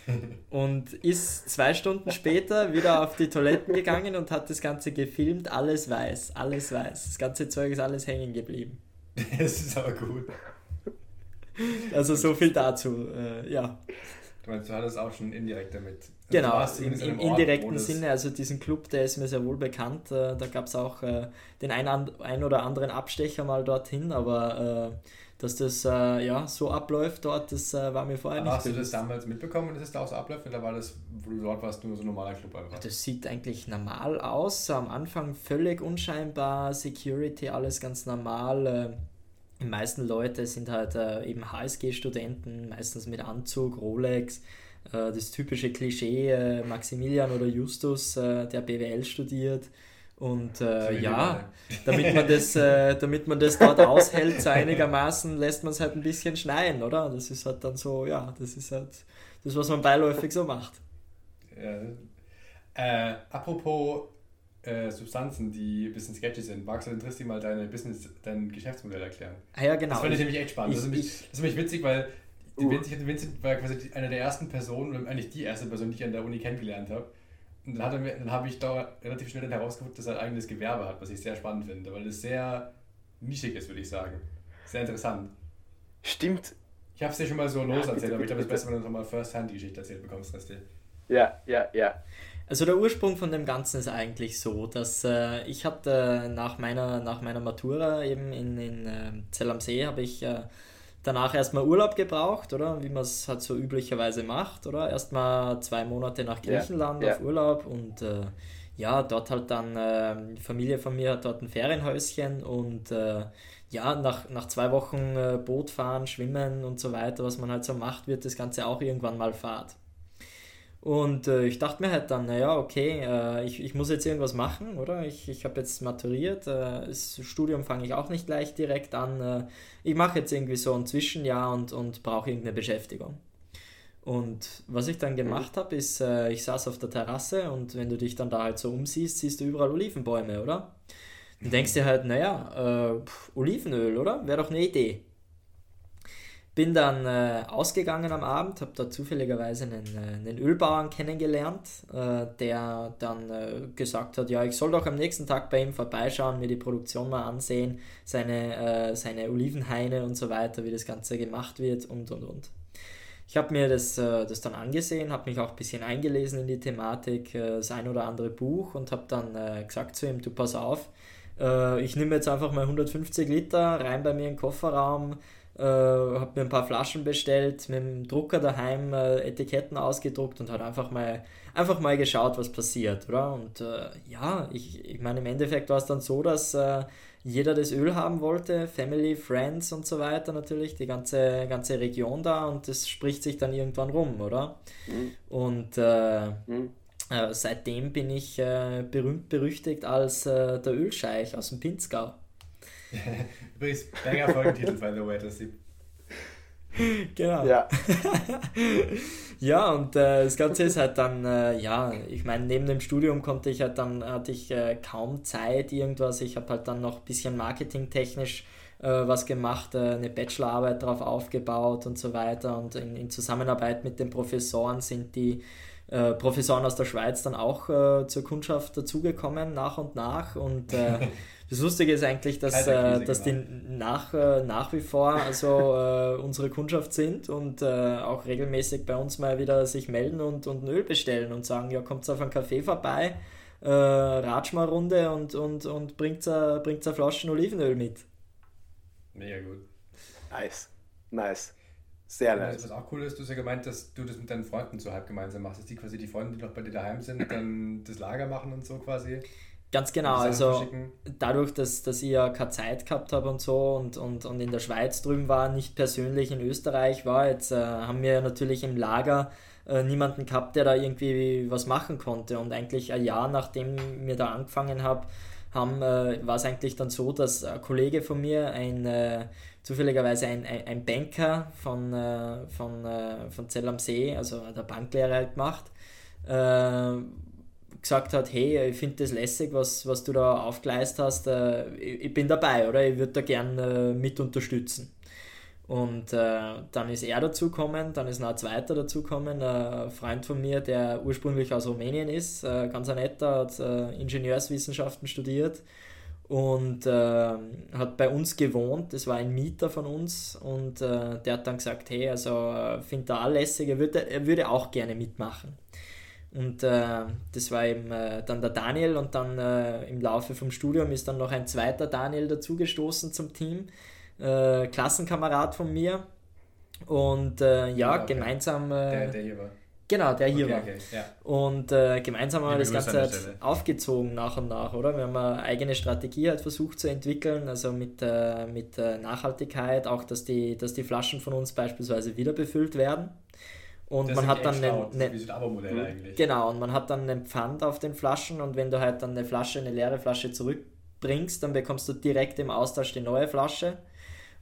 [SPEAKER 3] und ist zwei Stunden später wieder auf die Toiletten gegangen und hat das Ganze gefilmt, alles weiß, alles weiß. Das ganze Zeug ist alles hängen geblieben.
[SPEAKER 2] Das ist aber gut.
[SPEAKER 3] Also so viel dazu, äh, ja.
[SPEAKER 2] Du meinst, du hattest auch schon indirekt damit
[SPEAKER 3] Genau, im, im indirekten Sinne, also diesen Club, der ist mir sehr wohl bekannt. Äh, da gab es auch äh, den ein, ein oder anderen Abstecher mal dorthin, aber äh, dass das ja, so abläuft dort, das war mir vorher
[SPEAKER 2] aber nicht Hast du das damals mitbekommen, dass es da auch so abläuft? Oder war das, wo du dort warst, nur so ein normaler Club
[SPEAKER 3] einfach? Das sieht eigentlich normal aus. Am Anfang völlig unscheinbar, Security, alles ganz normal. Die meisten Leute sind halt eben HSG-Studenten, meistens mit Anzug, Rolex das typische Klischee, äh, Maximilian oder Justus, äh, der BWL studiert. Und äh, ja, damit man, das, äh, damit man das dort aushält, so einigermaßen, lässt man es halt ein bisschen schneien, oder? Das ist halt dann so, ja, das ist halt das, was man beiläufig so macht.
[SPEAKER 2] Äh, apropos äh, Substanzen, die ein bisschen sketchy sind, magst du Tristan mal deine Business, dein Geschäftsmodell erklären?
[SPEAKER 3] Ah, ja, genau.
[SPEAKER 2] Das fand ich nämlich echt spannend. Ich, das, ist nämlich, das ist nämlich witzig, weil. Vincent, Vincent war quasi eine der ersten Personen, eigentlich die erste Person, die ich an der Uni kennengelernt habe. Und dann, dann habe ich da relativ schnell dann herausgefunden, dass er ein eigenes Gewerbe hat, was ich sehr spannend finde, weil es sehr nischig ist, würde ich sagen. Sehr interessant.
[SPEAKER 1] Stimmt.
[SPEAKER 2] Ich habe es dir schon mal so los erzählt, aber ich glaube, es ist besser, wenn du nochmal First-Hand die Geschichte erzählt bekommst, Resti.
[SPEAKER 1] Ja, ja, ja.
[SPEAKER 3] Also der Ursprung von dem Ganzen ist eigentlich so, dass äh, ich hatte nach meiner, nach meiner Matura eben in, in äh, Zell am See habe ich äh, danach erstmal Urlaub gebraucht, oder? Wie man es halt so üblicherweise macht, oder? Erstmal zwei Monate nach Griechenland ja, auf ja. Urlaub und äh, ja, dort halt dann, äh, die Familie von mir hat dort ein Ferienhäuschen und äh, ja, nach, nach zwei Wochen äh, Boot fahren, schwimmen und so weiter, was man halt so macht, wird das Ganze auch irgendwann mal Fahrt. Und äh, ich dachte mir halt dann, naja, okay, äh, ich, ich muss jetzt irgendwas machen, oder? Ich, ich habe jetzt maturiert, äh, das Studium fange ich auch nicht gleich direkt an. Äh, ich mache jetzt irgendwie so ein Zwischenjahr und, und brauche irgendeine Beschäftigung. Und was ich dann gemacht habe, ist, äh, ich saß auf der Terrasse und wenn du dich dann da halt so umsiehst, siehst du überall Olivenbäume, oder? Du denkst dir halt, naja, äh, Olivenöl, oder? Wäre doch eine Idee. Bin dann äh, ausgegangen am Abend, habe da zufälligerweise einen, äh, einen Ölbauern kennengelernt, äh, der dann äh, gesagt hat, ja, ich soll doch am nächsten Tag bei ihm vorbeischauen, mir die Produktion mal ansehen, seine, äh, seine Olivenhaine und so weiter, wie das Ganze gemacht wird und und und. Ich habe mir das, äh, das dann angesehen, habe mich auch ein bisschen eingelesen in die Thematik, das ein oder andere Buch und habe dann gesagt zu ihm, du pass auf, ich nehme jetzt einfach mal 150 Liter rein bei mir in den Kofferraum, äh, habe mir ein paar Flaschen bestellt, mit dem Drucker daheim äh, Etiketten ausgedruckt und hat einfach mal, einfach mal geschaut, was passiert, oder? Und äh, ja, ich, ich meine, im Endeffekt war es dann so, dass äh, jeder das Öl haben wollte, Family, Friends und so weiter natürlich, die ganze, ganze Region da und das spricht sich dann irgendwann rum, oder? Mhm. Und äh, mhm. Äh, seitdem bin ich berühmt berüchtigt als der Ölscheich aus dem Pinzgau.
[SPEAKER 2] Übrigens, banger Folgentitel, by the way, das sieht.
[SPEAKER 3] Genau. Ja, ja und äh, das Ganze ist halt dann, äh, ja, ich meine, neben dem Studium konnte ich halt dann, hatte ich äh, kaum Zeit, irgendwas. Ich habe halt dann noch ein bisschen marketingtechnisch äh, was gemacht, äh, eine Bachelorarbeit darauf aufgebaut und so weiter. Und in, in Zusammenarbeit mit den Professoren sind die äh, Professoren aus der Schweiz dann auch äh, zur Kundschaft dazugekommen, nach und nach. Und äh, das Lustige ist eigentlich, dass, äh, dass die nach, äh, nach wie vor also äh, unsere Kundschaft sind und auch regelmäßig bei uns mal wieder sich melden und, und ein Öl bestellen und sagen, ja, kommt auf einen Kaffee vorbei, äh, ratsch mal Runde und, und, und bringt eine, bringt eine Flasche Olivenöl mit.
[SPEAKER 2] Mega gut.
[SPEAKER 1] Nice. Nice. Sehr nice.
[SPEAKER 2] Was auch cool ist, du hast ja gemeint, dass du das mit deinen Freunden so halb gemeinsam machst, dass die quasi die Freunde, die noch bei dir daheim sind, dann das Lager machen und so quasi.
[SPEAKER 3] Ganz genau, also dadurch, dass, dass ich ja keine Zeit gehabt habe und so und, und, und in der Schweiz drüben war, nicht persönlich in Österreich war, jetzt äh, haben wir natürlich im Lager äh, niemanden gehabt, der da irgendwie was machen konnte. Und eigentlich ein Jahr nachdem wir da angefangen habe, haben, äh, war es eigentlich dann so, dass ein Kollege von mir, ein äh, zufälligerweise ein, ein, ein, Banker von, äh, von, äh, von Zell am See, also der Banklehre halt gemacht, äh, gesagt hat, hey, ich finde das lässig, was, was du da aufgeleistet hast, äh, ich, ich, bin dabei, oder? Ich würde da gern mit unterstützen. Und äh, dann ist er dazugekommen, dann ist noch ein zweiter dazugekommen, ein Freund von mir, der ursprünglich aus Rumänien ist, äh, ganz ein netter, hat äh, Ingenieurswissenschaften studiert und äh, hat bei uns gewohnt. Das war ein Mieter von uns und äh, der hat dann gesagt: Hey, also äh, finde er lässig, er würde, er würde auch gerne mitmachen. Und das war eben dann der Daniel und dann im Laufe vom Studium ist dann noch ein zweiter Daniel dazugestoßen zum Team äh, Klassenkamerad von mir. Und äh, ja, okay. gemeinsam.
[SPEAKER 2] Äh, der, der hier war.
[SPEAKER 3] Genau, der hier okay, war. Okay, ja. Und äh, gemeinsam haben wir das Ganze halt aufgezogen nach und nach, oder? Wir haben eine eigene Strategie halt versucht zu entwickeln, also mit, äh, mit äh, Nachhaltigkeit, auch dass die, dass die Flaschen von uns beispielsweise wieder befüllt werden. Und das man hat dann eine, eine,
[SPEAKER 2] mhm. eigentlich.
[SPEAKER 3] Genau, und man hat dann einen Pfand auf den Flaschen und wenn du halt dann eine Flasche, eine leere Flasche zurückbringst, dann bekommst du direkt im Austausch die neue Flasche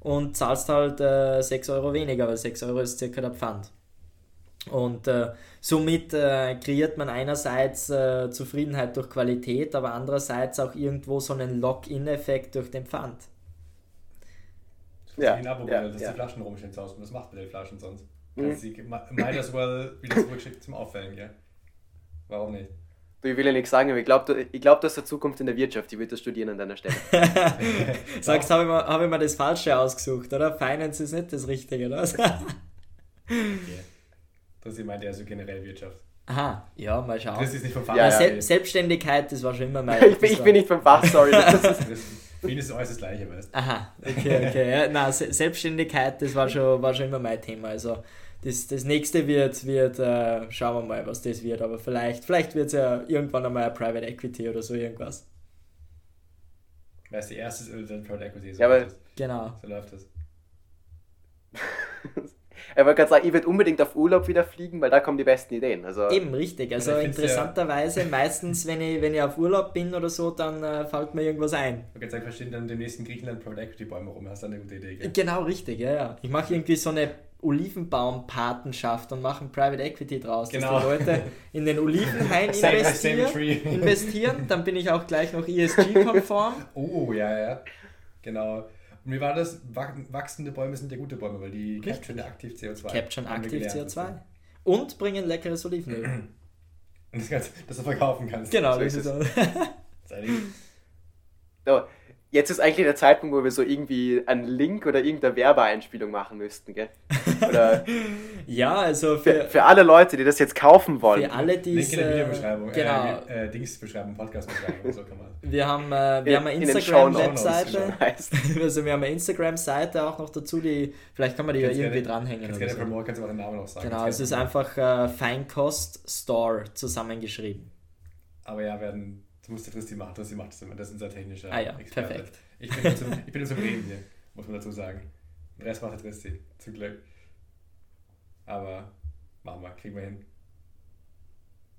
[SPEAKER 3] und zahlst halt äh, 6 Euro weniger, weil 6 Euro ist circa der Pfand. Und äh, somit äh, kreiert man einerseits äh, Zufriedenheit durch Qualität, aber andererseits auch irgendwo so einen Lock-in-Effekt durch den Pfand.
[SPEAKER 2] Ja, ein Abo, ja, dass ja. die Flaschen rumstehen zu Hause. Was macht man den Flaschen sonst? Mhm. Du might as well wieder zurückschicken zum Auffällen, gell? Warum nicht?
[SPEAKER 1] Ich will ja nichts sagen, aber ich glaube, ich glaub, dass der Zukunft in der Wirtschaft. Ich würde das studieren an deiner Stelle.
[SPEAKER 3] Sagst, habe ich, mal, hab ich mal das Falsche ausgesucht, oder? Finance ist nicht das Richtige, oder? okay.
[SPEAKER 2] Das ich meinte also generell Wirtschaft.
[SPEAKER 3] Aha, ja, mal schauen.
[SPEAKER 2] Das ist nicht vom
[SPEAKER 3] Fach. Ja, ja. Sel Selbstständigkeit, das war schon immer mein.
[SPEAKER 1] ich, bin, ich bin nicht vom Fach, sorry.
[SPEAKER 2] Vieles ist alles das Gleiche, weißt
[SPEAKER 3] du? Aha, okay, okay. Ja, nein, Selbstständigkeit, das war schon, war schon immer mein Thema. Also, das, das nächste wird, wird äh, schauen wir mal, was das wird, aber vielleicht, vielleicht wird es ja irgendwann einmal ein Private Equity oder so irgendwas.
[SPEAKER 2] Weil es die erste ist, dann Private Equity.
[SPEAKER 1] So ja, aber
[SPEAKER 3] genau.
[SPEAKER 2] So läuft das.
[SPEAKER 1] Ich wollte gerade sagen, ich würde unbedingt auf Urlaub wieder fliegen, weil da kommen die besten Ideen. Also
[SPEAKER 3] Eben, richtig. Also interessanterweise, ja meistens, wenn ich, wenn ich auf Urlaub bin oder so, dann äh, fällt mir irgendwas ein.
[SPEAKER 2] Okay, jetzt verstehen dann dem nächsten Griechenland Private Equity Bäume rum. Hast du eine gute Idee, gell?
[SPEAKER 3] Genau, richtig, ja, ja. Ich mache irgendwie so eine Olivenbaumpatenschaft und machen Private Equity draus,
[SPEAKER 2] genau.
[SPEAKER 3] dass die Leute in den Olivenhain investieren, investieren, dann bin ich auch gleich noch ESG-konform.
[SPEAKER 2] oh, ja, ja, genau. Und wie war das? Wachsende Bäume sind ja gute Bäume, weil die capturen aktiv CO2.
[SPEAKER 3] Capturen aktiv CO2. Und bringen leckeres Olivenöl.
[SPEAKER 2] Und das, Ganze, das du verkaufen kannst.
[SPEAKER 3] Genau, so ist es.
[SPEAKER 1] so, Jetzt ist eigentlich der Zeitpunkt, wo wir so irgendwie einen Link oder irgendeine Werbeeinspielung machen müssten, gell? Oder
[SPEAKER 3] ja, also
[SPEAKER 1] für, für, für, alle Leute, die das jetzt kaufen wollen.
[SPEAKER 3] Für alle, die
[SPEAKER 2] Link in der Videobeschreibung,
[SPEAKER 3] genau.
[SPEAKER 2] äh, äh, Dingsbeschreibung, Podcastbeschreibung, so kann man.
[SPEAKER 3] Wir haben, äh, wir haben eine Instagram-Webseite. also wir haben eine Instagram-Seite auch noch dazu, die, vielleicht kann man die ja irgendwie dranhängen.
[SPEAKER 2] Kannst gerne so. promoten, kannst du auch den Namen noch sagen.
[SPEAKER 3] Genau, es ist einfach äh, Feinkost Store zusammengeschrieben.
[SPEAKER 2] Aber ja, werden das musste Tristi machen. Tristi macht das immer. Das ist unser technischer
[SPEAKER 3] ah, ja, Experte. Perfekt.
[SPEAKER 2] Ich bin, zum, ich bin zum Reden hier, muss man dazu sagen. Den Rest macht der Tristi, zum Glück. Aber machen wir, kriegen wir hin.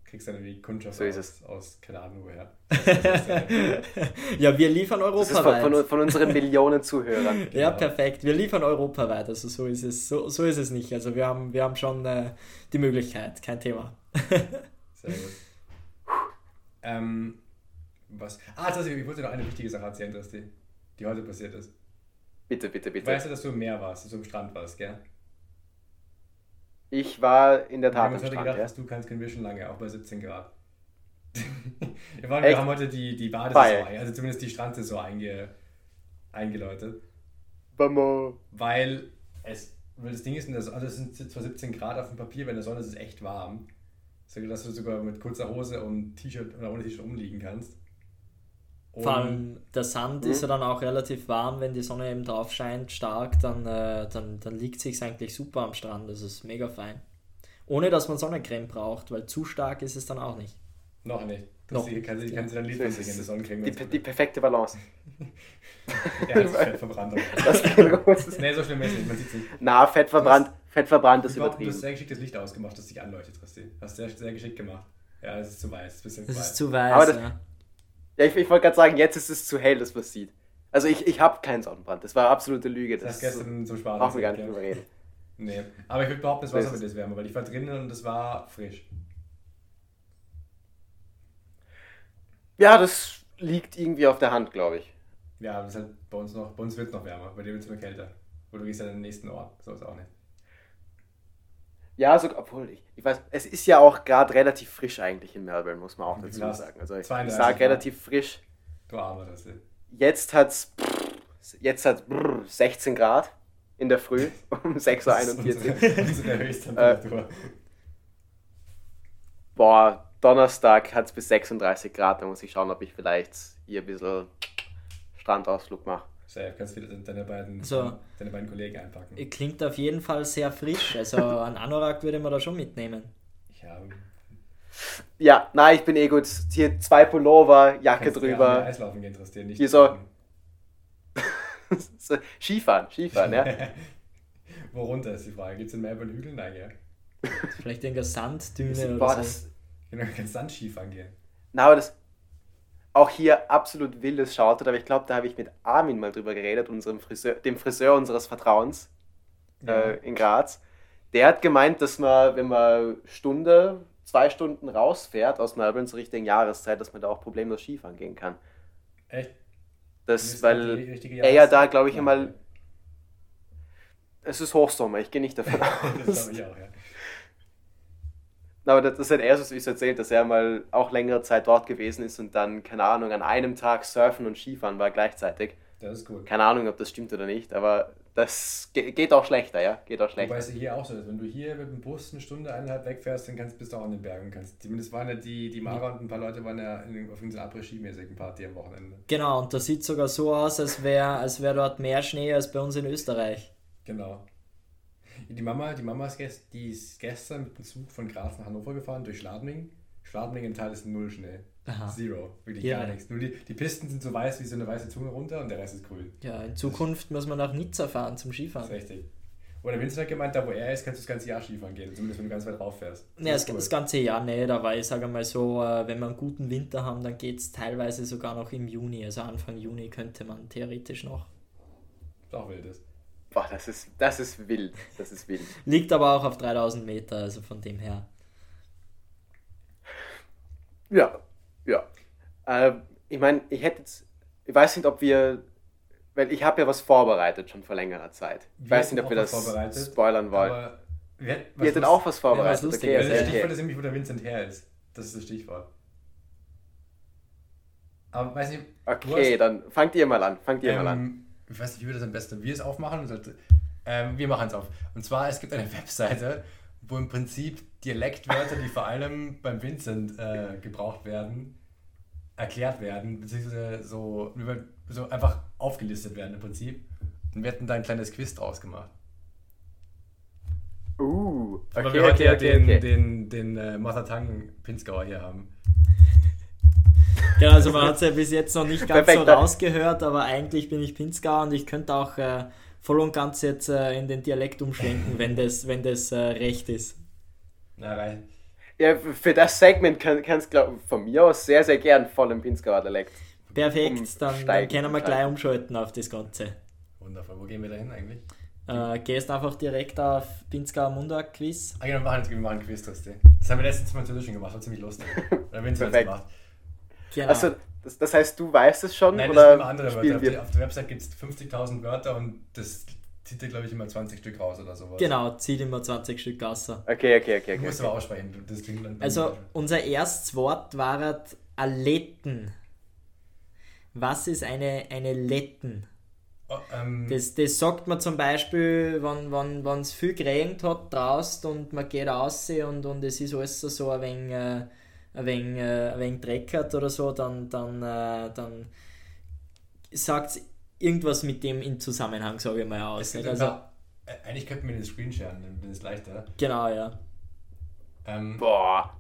[SPEAKER 2] Kriegst dann irgendwie Kundschaft
[SPEAKER 1] so
[SPEAKER 2] aus, aus, keine Ahnung woher.
[SPEAKER 3] ja, wir liefern europaweit.
[SPEAKER 1] Von, von, von, unseren Millionen Zuhörern.
[SPEAKER 3] Genau. Ja, perfekt. Wir liefern europaweit. Also so ist es, so, so ist es nicht. Also wir haben, wir haben schon äh, die Möglichkeit, kein Thema.
[SPEAKER 2] Sehr gut. Ähm, was? Ah, das, ich wollte noch eine wichtige Sache erzählen, dass die, heute passiert ist.
[SPEAKER 1] Bitte, bitte, bitte.
[SPEAKER 2] Weißt du, dass du im Meer warst, dass du im Strand warst, gell?
[SPEAKER 1] Ich war in der Tat am Strand.
[SPEAKER 2] gedacht,
[SPEAKER 1] Ja.
[SPEAKER 2] dass du kannst können wir schon lange, auch bei 17 Grad. wir, waren, wir haben heute die, die Badesaison, also zumindest die Strandsaison einge, eingeläutet.
[SPEAKER 1] Vamos.
[SPEAKER 2] Weil es, weil das Ding ist, also es sind zwar 17 Grad auf dem Papier, bei der Sonne ist es echt warm. So, dass du sogar mit kurzer Hose und T-Shirt oder ohne T-Shirt umliegen kannst. Und
[SPEAKER 3] Vor allem der Sand ist ja dann auch relativ warm, wenn die Sonne eben drauf scheint, stark, dann, äh, dann, dann liegt sich eigentlich super am Strand. Das ist mega fein. Ohne dass man Sonnencreme braucht, weil zu stark ist es dann auch nicht.
[SPEAKER 2] noch nicht.
[SPEAKER 3] Noch
[SPEAKER 2] Das kann, kann, kann sie dann Lied
[SPEAKER 1] So ist
[SPEAKER 2] singen,
[SPEAKER 1] es.
[SPEAKER 2] das Sonnencreme.
[SPEAKER 1] Die, die perfekte Balance.
[SPEAKER 2] ja, das ist Fettverbrannung.
[SPEAKER 1] Das los.
[SPEAKER 2] nee, so schlimm ist es nicht, man sieht es nicht.
[SPEAKER 1] Na, fett verbrannt, fett verbrannt ist
[SPEAKER 2] glaube, du hast
[SPEAKER 1] übertrieben.
[SPEAKER 2] sehr geschickt das Licht ausgemacht, das dich anleuchtet, Christi. Hast sehr, sehr geschickt gemacht. Ja, es ist zu weiß, ist bisschen weiß.
[SPEAKER 3] ist zu weiß.
[SPEAKER 1] Aber das-
[SPEAKER 3] ja.
[SPEAKER 1] Ja, ich, ich wollte gerade sagen, jetzt ist es zu hell, dass man es sieht. Also ich, ich habe keinen Sonnenbrand. Das war absolute Lüge.
[SPEAKER 2] das
[SPEAKER 1] Das
[SPEAKER 2] gestern zum Spaß
[SPEAKER 1] brauchen wir gar nicht drüber reden.
[SPEAKER 2] ja. Nee, aber ich würde behaupten, das Wasser wird jetzt wärmer, weil ich war drinnen und es war frisch.
[SPEAKER 1] Ja, das liegt irgendwie auf der Hand, glaube ich.
[SPEAKER 2] Ja, das ist halt bei uns noch, bei uns wird es noch wärmer, bei dir wird es nur kälter. Oder du gehst an den nächsten Ort, so ist auch nicht.
[SPEAKER 1] Ja, so, obwohl ich, ich weiß, es ist ja auch gerade relativ frisch eigentlich in Melbourne, muss man auch
[SPEAKER 2] Wie
[SPEAKER 1] dazu
[SPEAKER 2] du?
[SPEAKER 1] sagen. Also ich, ich
[SPEAKER 2] 32
[SPEAKER 1] sage relativ frisch.
[SPEAKER 2] Du armer, das ist.
[SPEAKER 1] Jetzt hat's jetzt brrr, 16 Grad in der Früh um 6.41 Uhr.
[SPEAKER 2] Höchsttemperatur.
[SPEAKER 1] Boah, Donnerstag hat's bis 36 Grad, da muss ich schauen, ob ich vielleicht hier ein bisschen Strandausflug mache.
[SPEAKER 2] Safe, kannst wieder deine beiden,
[SPEAKER 3] So.
[SPEAKER 2] deine beiden Kollegen einpacken.
[SPEAKER 3] Klingt auf jeden Fall sehr frisch. Also einen Anorak würde man da schon mitnehmen.
[SPEAKER 2] Ja,
[SPEAKER 1] Ja, nein, ich bin eh gut. Hier zwei Pullover, Jacke
[SPEAKER 2] kannst
[SPEAKER 1] drüber.
[SPEAKER 2] Eislaufen gehen, interessiert nicht.
[SPEAKER 1] Hier so- Skifahren, Skifahren, ja.
[SPEAKER 2] Wo runter ist die Frage? Gibt es in Melbourne Hügel? Nein, ja.
[SPEAKER 3] Vielleicht irgendeine Sanddüne oder
[SPEAKER 1] Boah,
[SPEAKER 3] so.
[SPEAKER 1] das,
[SPEAKER 2] Genau, kannst Sandskifahren gehen.
[SPEAKER 1] na, aber das auch hier absolut wildes Shoutout, aber ich glaube, da habe ich mit Armin mal drüber geredet, unserem Friseur, dem Friseur unseres Vertrauens äh, in Graz. Der hat gemeint, dass man, wenn man Stunde, zwei Stunden rausfährt aus Melbourne zur richtigen Jahreszeit, dass man da auch problemlos Skifahren gehen kann.
[SPEAKER 2] Echt?
[SPEAKER 1] Das,
[SPEAKER 2] Ist
[SPEAKER 1] weil er ja da, glaube ich,
[SPEAKER 2] Ja.
[SPEAKER 1] einmal. Es ist Hochsommer, ich gehe nicht davon
[SPEAKER 2] Das
[SPEAKER 1] aus.
[SPEAKER 2] glaube ich auch, ja.
[SPEAKER 1] Aber das, das hat er so wie es erzählt, dass er mal auch längere Zeit dort gewesen ist und dann, keine Ahnung, an einem Tag surfen und Skifahren war gleichzeitig.
[SPEAKER 2] Das ist gut.
[SPEAKER 1] Keine Ahnung, ob das stimmt oder nicht, aber das ge geht auch schlechter, ja? Geht auch
[SPEAKER 2] Wobei
[SPEAKER 1] schlechter.
[SPEAKER 2] es ja hier auch so ist, wenn du hier mit dem Bus eine Stunde, eineinhalb wegfährst, dann kannst, bist du auch in den Bergen. Kannst, zumindest waren ja die, die Mara und ein paar Leute waren ja in, auf irgendeiner Après-Ski-mäßigen Party am Wochenende.
[SPEAKER 3] Genau, und das sieht sogar so aus, als wäre als wär dort mehr Schnee als bei uns in Österreich.
[SPEAKER 2] Genau. Die Mama, die Mama ist, gest, die ist gestern mit dem Zug von Graz nach Hannover gefahren, durch Schladming. Schladming im Tal ist null Schnee.
[SPEAKER 3] Aha.
[SPEAKER 2] Zero. Wirklich
[SPEAKER 3] Ja.
[SPEAKER 2] gar nichts. Nur die, die Pisten sind so weiß wie so eine weiße Zunge runter und der Rest ist grün.
[SPEAKER 3] Ja, in Zukunft muss man nach Nizza fahren zum
[SPEAKER 2] Das ist
[SPEAKER 3] Skifahren.
[SPEAKER 2] richtig. Und der Vincent hat gemeint, da wo er ist, kannst du das ganze Jahr Skifahren gehen. Zumindest wenn du ganz weit rauf fährst.
[SPEAKER 3] Ja, das, das ganze Jahr nicht, aber ich sage mal so, äh, wenn wir einen guten Winter haben, dann geht es teilweise sogar noch im Juni. Also Anfang Juni könnte man theoretisch noch.
[SPEAKER 2] ist auch wild ist.
[SPEAKER 1] Boah, das ist, das ist wild. Das ist wild.
[SPEAKER 3] Liegt aber auch auf 3000 Meter, also von dem her.
[SPEAKER 1] Ja, ja. Äh, ich meine, ich hätte jetzt, ich weiß nicht, ob wir, weil ich habe ja was vorbereitet schon vor längerer Zeit. Ich
[SPEAKER 2] Wir
[SPEAKER 1] weiß nicht, ob wir das
[SPEAKER 2] vorbereitet,
[SPEAKER 1] spoilern wollen.
[SPEAKER 2] Aber wir, hätten-
[SPEAKER 1] Wir hätten
[SPEAKER 2] lust-
[SPEAKER 1] auch was vorbereitet.
[SPEAKER 3] was Lustiges,
[SPEAKER 1] okay,
[SPEAKER 2] Ja, das. Stichwort ist nämlich, wo der Vincent her ist. Das ist das Stichwort. Aber weiß nicht,
[SPEAKER 1] Okay,
[SPEAKER 2] hast-
[SPEAKER 1] dann fangt ihr mal an. Fangt ihr mal an.
[SPEAKER 2] Ich weiß nicht, wie wir das am besten, wir es aufmachen. Ähm, wir machen es auf. Und zwar, es gibt eine Webseite, wo im Prinzip Dialektwörter, die vor allem beim Vincent äh, gebraucht werden, erklärt werden, beziehungsweise so, so einfach aufgelistet werden im Prinzip. Und wir hätten da ein kleines Quiz draus gemacht.
[SPEAKER 1] Uh,
[SPEAKER 2] Weil
[SPEAKER 1] okay,
[SPEAKER 2] wir heute
[SPEAKER 1] okay,
[SPEAKER 2] ja
[SPEAKER 1] okay,
[SPEAKER 2] den,
[SPEAKER 1] okay.
[SPEAKER 2] den, den äh, Mother Pinzgauer hier haben.
[SPEAKER 3] Genau, also man hat es ja bis jetzt noch nicht ganz
[SPEAKER 1] Perfekt,
[SPEAKER 3] so rausgehört, aber eigentlich bin ich Pinzgauer und ich könnte auch äh, voll und ganz jetzt äh, in den Dialekt umschwenken, wenn das, wenn das äh, recht ist.
[SPEAKER 2] Na, rein.
[SPEAKER 1] Ja, für das Segment kann, kannst du von mir aus sehr, sehr gern voll im Pinzgauer Dialekt.
[SPEAKER 3] Perfekt, dann, dann können wir gleich umschalten auf das Ganze.
[SPEAKER 2] Wundervoll. Wo gehen wir da hin eigentlich?
[SPEAKER 3] Äh, gehst einfach direkt auf Pinzgauer Mundart Quiz.
[SPEAKER 2] Ah, genau, wir machen, wir machen einen Quiz, Tristi. Das haben wir letztens mal schon gemacht, war ziemlich lustig. Oder Vincent hat's
[SPEAKER 1] Perfekt.
[SPEAKER 2] gemacht.
[SPEAKER 3] Genau.
[SPEAKER 1] Also, das, das heißt, du weißt es schon
[SPEAKER 2] Nein, das
[SPEAKER 1] oder
[SPEAKER 2] sind immer andere Wörter.
[SPEAKER 1] spielen
[SPEAKER 2] Auf, der,
[SPEAKER 1] wir?
[SPEAKER 2] auf der Website gibt es 50.000 Wörter und das zieht er, glaube ich, immer 20 Stück raus oder sowas.
[SPEAKER 3] Genau, zieht immer 20 Stück raus.
[SPEAKER 1] Okay, okay, okay. okay
[SPEAKER 2] du musst
[SPEAKER 1] okay.
[SPEAKER 2] aber aussprechen. Das klingt dann
[SPEAKER 3] also, unser erstes Wort war Aletten. Was ist eine, eine Letten?
[SPEAKER 2] Oh, ähm,
[SPEAKER 3] das, das sagt man zum Beispiel, wenn es wenn, viel geregnet hat draußen und man geht raus und, und es ist alles so ein wenig, äh, ein wenig, äh, ein wenig dreckert oder so, dann, dann, äh, dann sagt es irgendwas mit dem in Zusammenhang, sage ich mal, aus.
[SPEAKER 2] Also, äh, eigentlich könnten wir den Screen sharen, dann ist es leichter.
[SPEAKER 3] Genau, ja.
[SPEAKER 2] Ähm,
[SPEAKER 1] Boah.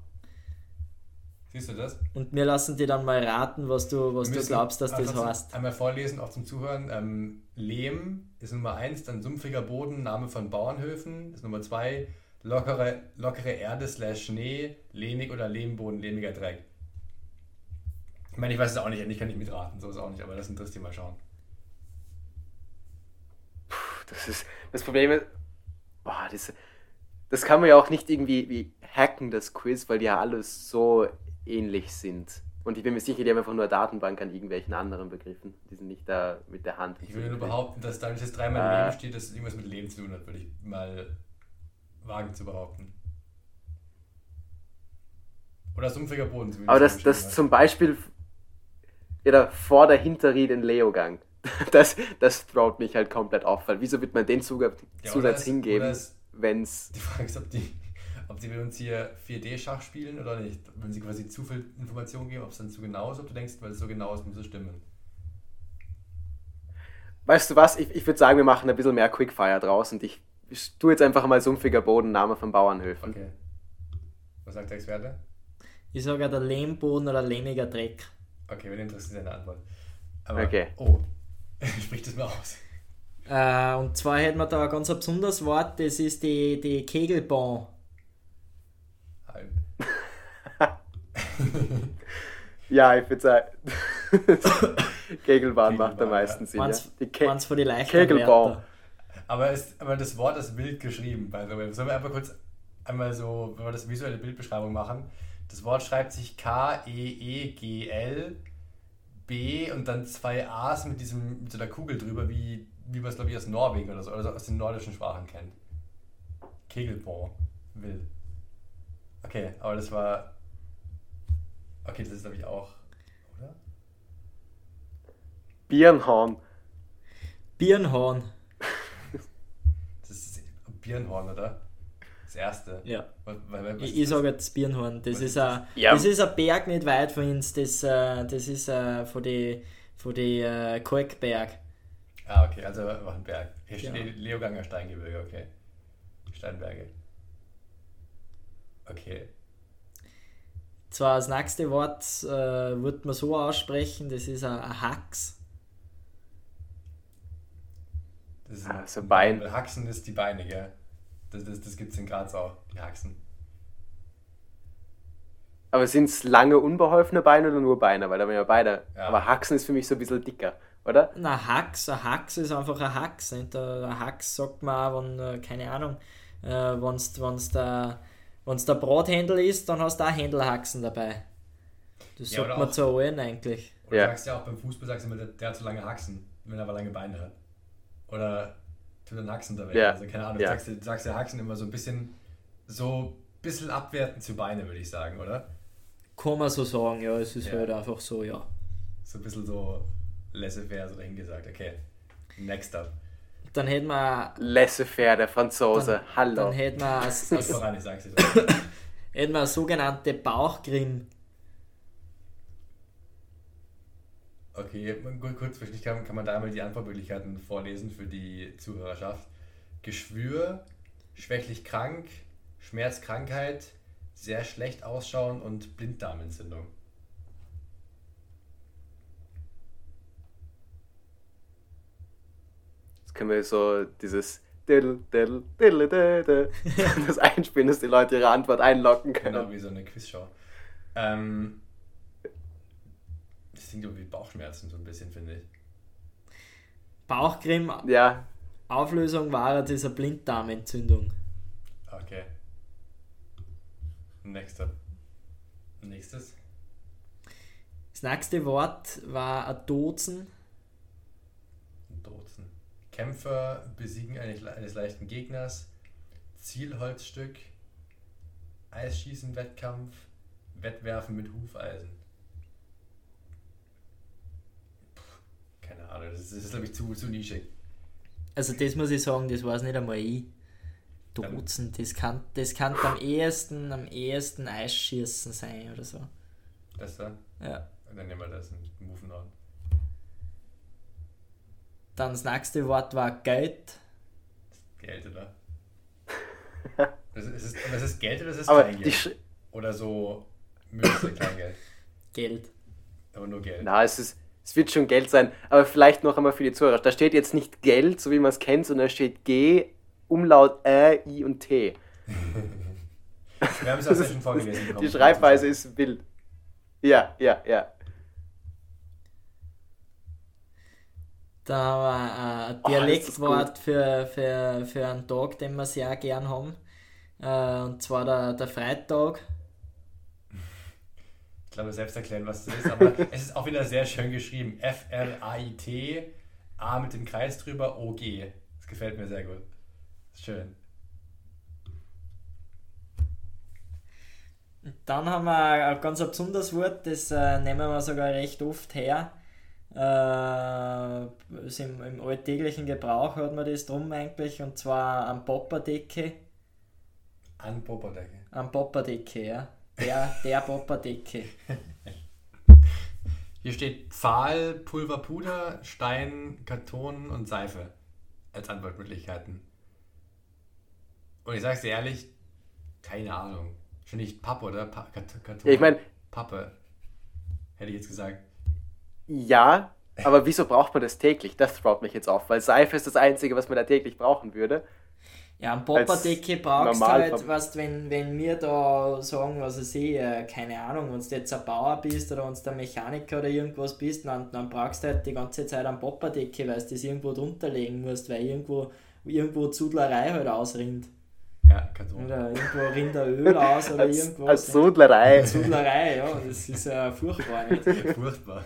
[SPEAKER 2] Siehst du das?
[SPEAKER 3] Und wir lassen dir dann mal raten, was du, was du glaubst, dass das heißt.
[SPEAKER 2] Einmal vorlesen, auch zum Zuhören. Ähm, Lehm ist Nummer 1, dann sumpfiger Boden, Name von Bauernhöfen ist Nummer 2, lockere, lockere Erde slash Schnee, lehmig oder Lehmboden, lehmiger Dreck. Ich meine, ich weiß es auch nicht, ich kann nicht mitraten, so ist auch nicht, aber das interessiert mal schauen.
[SPEAKER 1] Puh, das ist, das Problem ist, boah, das, das kann man ja auch nicht irgendwie wie hacken, das Quiz, weil die ja alles so ähnlich sind. Und ich bin mir sicher, die haben einfach nur eine Datenbank an irgendwelchen anderen Begriffen. Die sind nicht da mit der Hand.
[SPEAKER 2] Ich würde nur behaupten, dass dadurch, dass dreimal äh, Leben steht, dass irgendwas mit Leben zu tun hat, würde ich mal wagen zu behaupten. Oder sumpfiger Boden.
[SPEAKER 1] Aber das, das zum Beispiel ja, vor der Hinterried Leogang. Das, das traut mich halt komplett auf, weil wieso wird man den Zusatz, ja, Zusatz hingeben, wenn es.
[SPEAKER 2] Die Frage ist, ob die ob sie mit uns hier 4D-Schach spielen oder nicht. Wenn sie quasi zu viel Informationen geben, ob es dann zu genau ist, ob du denkst, weil es so genau ist, muss es stimmen.
[SPEAKER 1] Weißt du was? Ich, ich würde sagen, wir machen ein bisschen mehr Quickfire draus und ich, ich tue jetzt einfach mal sumpfiger Boden, Name von Bauernhöfen.
[SPEAKER 2] Okay. Was sagt der Experte?
[SPEAKER 3] Ich sage der Lehmboden oder lehmiger Dreck.
[SPEAKER 2] Okay, wenn interessiert deine Antwort. Aber,
[SPEAKER 1] okay.
[SPEAKER 2] Oh, sprich das mal aus.
[SPEAKER 3] Äh, und zwar hätten wir da ein ganz besonderes Wort, das ist die, die Kegelbahn.
[SPEAKER 1] ja, ich würde sagen, Kegelbahn macht am meisten Sinn.
[SPEAKER 3] Ja. Die Ke von die
[SPEAKER 1] Kegelbahn.
[SPEAKER 2] Aber, ist, aber das Wort ist wild geschrieben, by the way. Sollen wir einfach kurz einmal so, wenn wir das visuelle Bildbeschreibung machen. Das Wort schreibt sich K-E-E-G-L B und dann zwei A's mit, diesem, mit so einer Kugel drüber, wie, wie man es, glaube ich, aus Norwegen oder so, oder aus den nordischen Sprachen kennt. Kegelbahn. Wild. Okay, aber das war. Okay, das ist glaube ich auch, oder?
[SPEAKER 1] Birnhorn.
[SPEAKER 3] Birnhorn.
[SPEAKER 2] Birnhorn, oder? Das erste.
[SPEAKER 3] Ja.
[SPEAKER 2] Was, was
[SPEAKER 3] ich, ich sage jetzt Birnhorn. Das ist, ein, ja. das ist ein Berg nicht weit von uns. Das, äh, das ist uh, von den von die, uh, Kalkberg.
[SPEAKER 2] Ah, okay, also einfach ein Berg. Hier steht ja. Leoganger Steingebirge, okay. Steinberge. Okay.
[SPEAKER 3] Zwar das nächste Wort äh, wird man so aussprechen, das ist ein Hax.
[SPEAKER 2] Das ist ein, so Bein. Haxen ist die Beine, gell? Das, das, das gibt es in Graz auch, die Haxen.
[SPEAKER 1] Aber sind es lange, unbeholfene Beine oder nur Beine? Weil da haben ja beide. Ja. Aber Haxen ist für mich so ein bisschen dicker, oder?
[SPEAKER 3] Na, Hax, ein Hax ist einfach ein Hax. Nicht? Ein Hax sagt man auch, wenn, äh, keine Ahnung, äh, wenn es der wenn es der Brathändel ist, dann hast du auch Händelhaxen dabei. Das ja, sagt man zu allen eigentlich.
[SPEAKER 2] Oder ja. sagst ja auch beim Fußball, sagst du immer, der, der hat so lange Haxen, wenn er aber lange Beine hat. Oder einen Haxen dabei. Ja. Also keine Ahnung, ja. sagst, du sagst ja Haxen immer so ein bisschen, so ein bisschen abwertend zu Beine, würde ich sagen, oder?
[SPEAKER 3] Kann man so sagen, ja, es ist ja. halt einfach so, ja.
[SPEAKER 2] So ein bisschen so laissez-faire so dahingesagt, okay. Next up.
[SPEAKER 3] Dann hätten wir.
[SPEAKER 1] Laissez-faire, der Franzose. Dann, Hallo.
[SPEAKER 3] Dann hätten wir. Als, als, hätten wir eine sogenannte Bauchgrimm.
[SPEAKER 2] Okay, kurz, vielleicht kann, kann man da mal die Antwortmöglichkeiten vorlesen für die Zuhörerschaft. Geschwür, schwächlich krank, Schmerzkrankheit, sehr schlecht ausschauen und Blinddarmentzündung.
[SPEAKER 1] können wir so dieses diddle, diddle, diddle, diddle, das einspielen, dass die Leute ihre Antwort einlocken können.
[SPEAKER 2] Genau, wie so eine Quizshow. Ähm, das klingt irgendwie Bauchschmerzen so ein bisschen, finde ich.
[SPEAKER 3] Bauchcreme.
[SPEAKER 1] Ja.
[SPEAKER 3] Auflösung war diese Blinddarmentzündung.
[SPEAKER 2] Okay. Nächster. Nächstes.
[SPEAKER 3] Das nächste Wort war ein Dozen.
[SPEAKER 2] Kämpfer besiegen eines, eines leichten Gegners, Zielholzstück, Eisschießen-Wettkampf, Wettwerfen mit Hufeisen. Keine Ahnung, das ist, das ist glaube ich, zu, zu nischig.
[SPEAKER 3] Also das muss ich sagen, das weiß nicht einmal ich. Dutzend, das kann, das kann am ehesten, am ehesten Eisschießen sein oder so.
[SPEAKER 2] Das da?
[SPEAKER 3] Ja.
[SPEAKER 2] Dann nehmen wir das und move on.
[SPEAKER 3] Dann das nächste Wort war Geld.
[SPEAKER 2] Geld, oder? das, ist, das ist Geld oder ist es
[SPEAKER 1] Aber
[SPEAKER 2] Kleingeld? Oder so Münze, Kleingeld?
[SPEAKER 3] Geld.
[SPEAKER 2] Aber nur Geld.
[SPEAKER 1] Na, es ist. Es wird schon Geld sein, aber vielleicht noch einmal für die Zuhörer. Da steht jetzt nicht Geld, so wie man es kennt, sondern da steht G, Umlaut Ä, I und T.
[SPEAKER 2] Wir haben es auch schon vorgelesen.
[SPEAKER 1] Die Schreibweise ist wild. Ja, ja, ja.
[SPEAKER 3] Da haben wir ein
[SPEAKER 1] Oh,
[SPEAKER 3] Dialektwort
[SPEAKER 1] ist
[SPEAKER 3] für, für, für einen Tag, den wir sehr gern haben. Äh, und zwar der, der Freitag.
[SPEAKER 2] Ich glaube, selbst erklären, was das ist, aber es ist auch wieder sehr schön geschrieben. F-R-A-I-T, A mit dem Kreis drüber, O-G. Das gefällt mir sehr gut. Schön.
[SPEAKER 3] Dann haben wir ein ganz besonderes Wort, das äh, nehmen wir sogar recht oft her. Äh, ist im, Im alltäglichen Gebrauch hat man das drum eigentlich, und zwar am Popperdecke.
[SPEAKER 2] An Popperdecke.
[SPEAKER 3] Am Popperdecke, ja. Der, der Popperdecke.
[SPEAKER 2] Hier steht Pfahl, Pulverpuder, Stein, Karton und Seife als Antwortmöglichkeiten. Und ich sag's dir ehrlich, keine Ahnung. Schon nicht Pappe, oder? Pa Karton.
[SPEAKER 1] Ja, ich meine,
[SPEAKER 2] Pappe. Hätte ich jetzt gesagt.
[SPEAKER 1] ja, aber wieso braucht man das täglich? Das traut mich jetzt auf, weil Seife ist das Einzige, was man da täglich brauchen würde.
[SPEAKER 3] Ja, am Popperdecke brauchst du halt, weißt, wenn, wenn wir da sagen, was ich sehe, keine Ahnung, wenn du jetzt ein Bauer bist oder wenn du ein Mechaniker oder irgendwas bist, dann, dann brauchst du halt die ganze Zeit am Popperdecke, weil du das irgendwo drunter legen musst, weil irgendwo, irgendwo Zudlerei halt ausrinnt.
[SPEAKER 2] Ja, Karton.
[SPEAKER 3] Oder irgendwo rinnt der Öl aus oder
[SPEAKER 1] Als,
[SPEAKER 3] irgendwas.
[SPEAKER 1] als Sudlerei.
[SPEAKER 3] Zudlerei, ja, das ist ja furchtbar, nicht?
[SPEAKER 2] Furchtbar.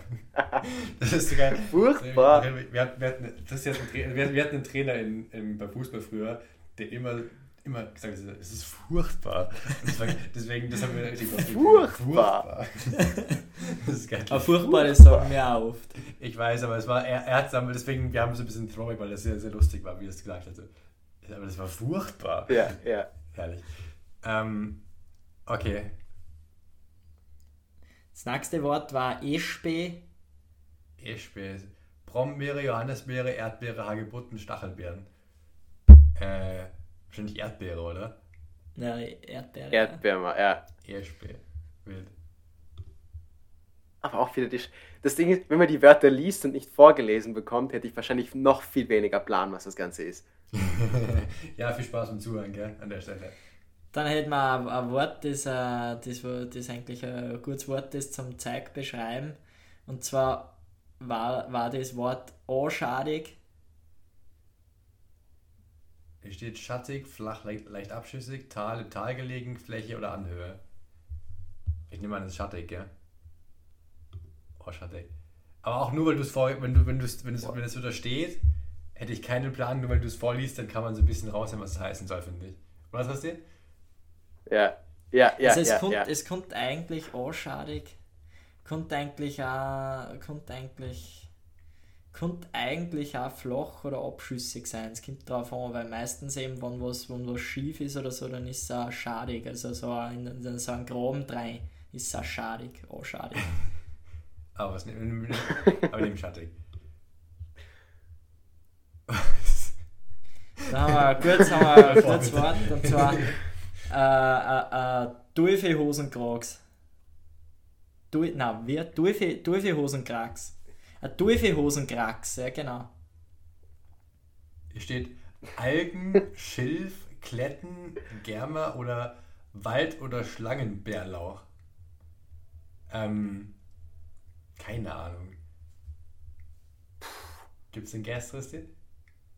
[SPEAKER 2] Das ist sogar.
[SPEAKER 1] Furchtbar.
[SPEAKER 2] Wir hatten, wir hatten, das ist jetzt ein Trainer, wir, wir hatten einen Trainer in, in, beim Fußball früher, der immer, immer gesagt hat, es ist furchtbar. Deswegen, das haben wir richtig ausgedrückt.
[SPEAKER 1] Furchtbar.
[SPEAKER 2] Das ist geil.
[SPEAKER 3] Aber furchtbar, das sagen wir auch oft.
[SPEAKER 2] Ich weiß, aber es war, er, er hat es deswegen, wir haben so ein bisschen Throwback, weil das sehr, sehr lustig war, wie er es gesagt hatte. Aber das war furchtbar.
[SPEAKER 1] Ja, ja.
[SPEAKER 2] Herrlich. Ähm, okay.
[SPEAKER 3] Das nächste Wort war Espe.
[SPEAKER 2] Eschbeere. Brombeere, Johannisbeere, Erdbeere, Hagebutten, Stachelbeeren. Äh, wahrscheinlich Erdbeere, oder?
[SPEAKER 3] Na, Erdbeere.
[SPEAKER 1] Erdbeere, ja.
[SPEAKER 2] Eschbeere. Wild.
[SPEAKER 1] Aber auch wieder die. Sch- Das Ding ist, wenn man die Wörter liest und nicht vorgelesen bekommt, hätte ich wahrscheinlich noch viel weniger Plan, was das Ganze ist.
[SPEAKER 2] ja, viel Spaß beim Zuhören, gell, an der Stelle.
[SPEAKER 3] Dann hätten wir ein, ein Wort, das, äh, das, das eigentlich ein gutes Wort ist zum Zeug beschreiben. Und zwar war, war das Wort anschadig.
[SPEAKER 2] Hier steht schattig, flach, leicht, leicht abschüssig, Tal, im Tal gelegen, Fläche oder Anhöhe. Ich nehme an, es ist schattig, gell? Oh, schattig. Aber auch nur, weil du es vor, wenn du, wenn du wenn es, wenn es so da steht, hätte ich keinen Plan, nur weil du es vorliest, dann kann man so ein bisschen raushören, was es heißen soll, finde ich. Oder was hast du?
[SPEAKER 1] Ja, ja, ja.
[SPEAKER 3] also es,
[SPEAKER 1] ja,
[SPEAKER 3] kommt,
[SPEAKER 1] ja.
[SPEAKER 3] es kommt eigentlich anschadig. Kommt eigentlich auch, kommt eigentlich, kommt eigentlich auch flach oder abschüssig sein. Es kommt drauf an, weil meistens eben, wenn was, wenn was schief ist oder so, dann ist es auch schadig. Also so ein, in so ein Graben rein ist es auch schadig, anschadig.
[SPEAKER 2] Aber was nehmen Aber neben schattig.
[SPEAKER 3] Da haben wir gutes, haben wir ein gutes Wort, und zwar äh, äh, äh. Du, nein, wie? Teufel- Teufel-Hosenkrags. Ein Teufel-Hosenkrags, ja genau.
[SPEAKER 2] Hier steht Algen, Schilf, Kletten, Germer oder Wald- oder Schlangenbärlauch. Ähm, keine Ahnung. Gibt es den Guest, Tristan?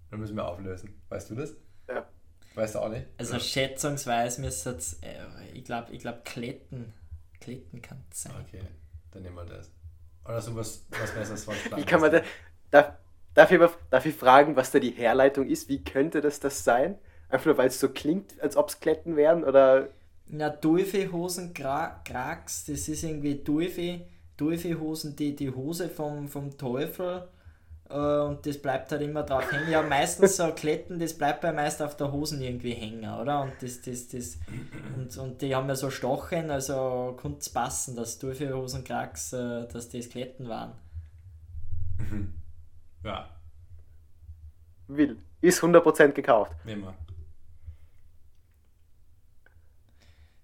[SPEAKER 2] Dann müssen wir auflösen. Weißt du das?
[SPEAKER 1] Ja.
[SPEAKER 2] Weißt du auch nicht?
[SPEAKER 3] Also schätzungsweise müsste es, äh, ich glaube, ich glaub, Kletten. Kletten kann es sein.
[SPEAKER 2] Okay, dann nehmen wir das. Oder sowas was Besseres von
[SPEAKER 1] Wie kann man da, da, darf, ich, darf ich fragen, was da die Herleitung ist? Wie könnte das das sein? Einfach nur, weil es so klingt, als ob es Kletten wären? Oder?
[SPEAKER 3] Na, Teufelshosen, Krax, das ist irgendwie Teufel, Teufelhosen, die, die Hose vom, vom Teufel und das bleibt halt immer drauf hängen. Ja, meistens so Kletten, das bleibt bei meist auf der Hosen irgendwie hängen, oder? Und das, das, das, und, und die haben ja so Stochen, also konnte es passen, dass Teufelhosen-Krax, äh, dass das Kletten waren.
[SPEAKER 2] Ja.
[SPEAKER 1] Will. Ist 100% gekauft.
[SPEAKER 2] Immer.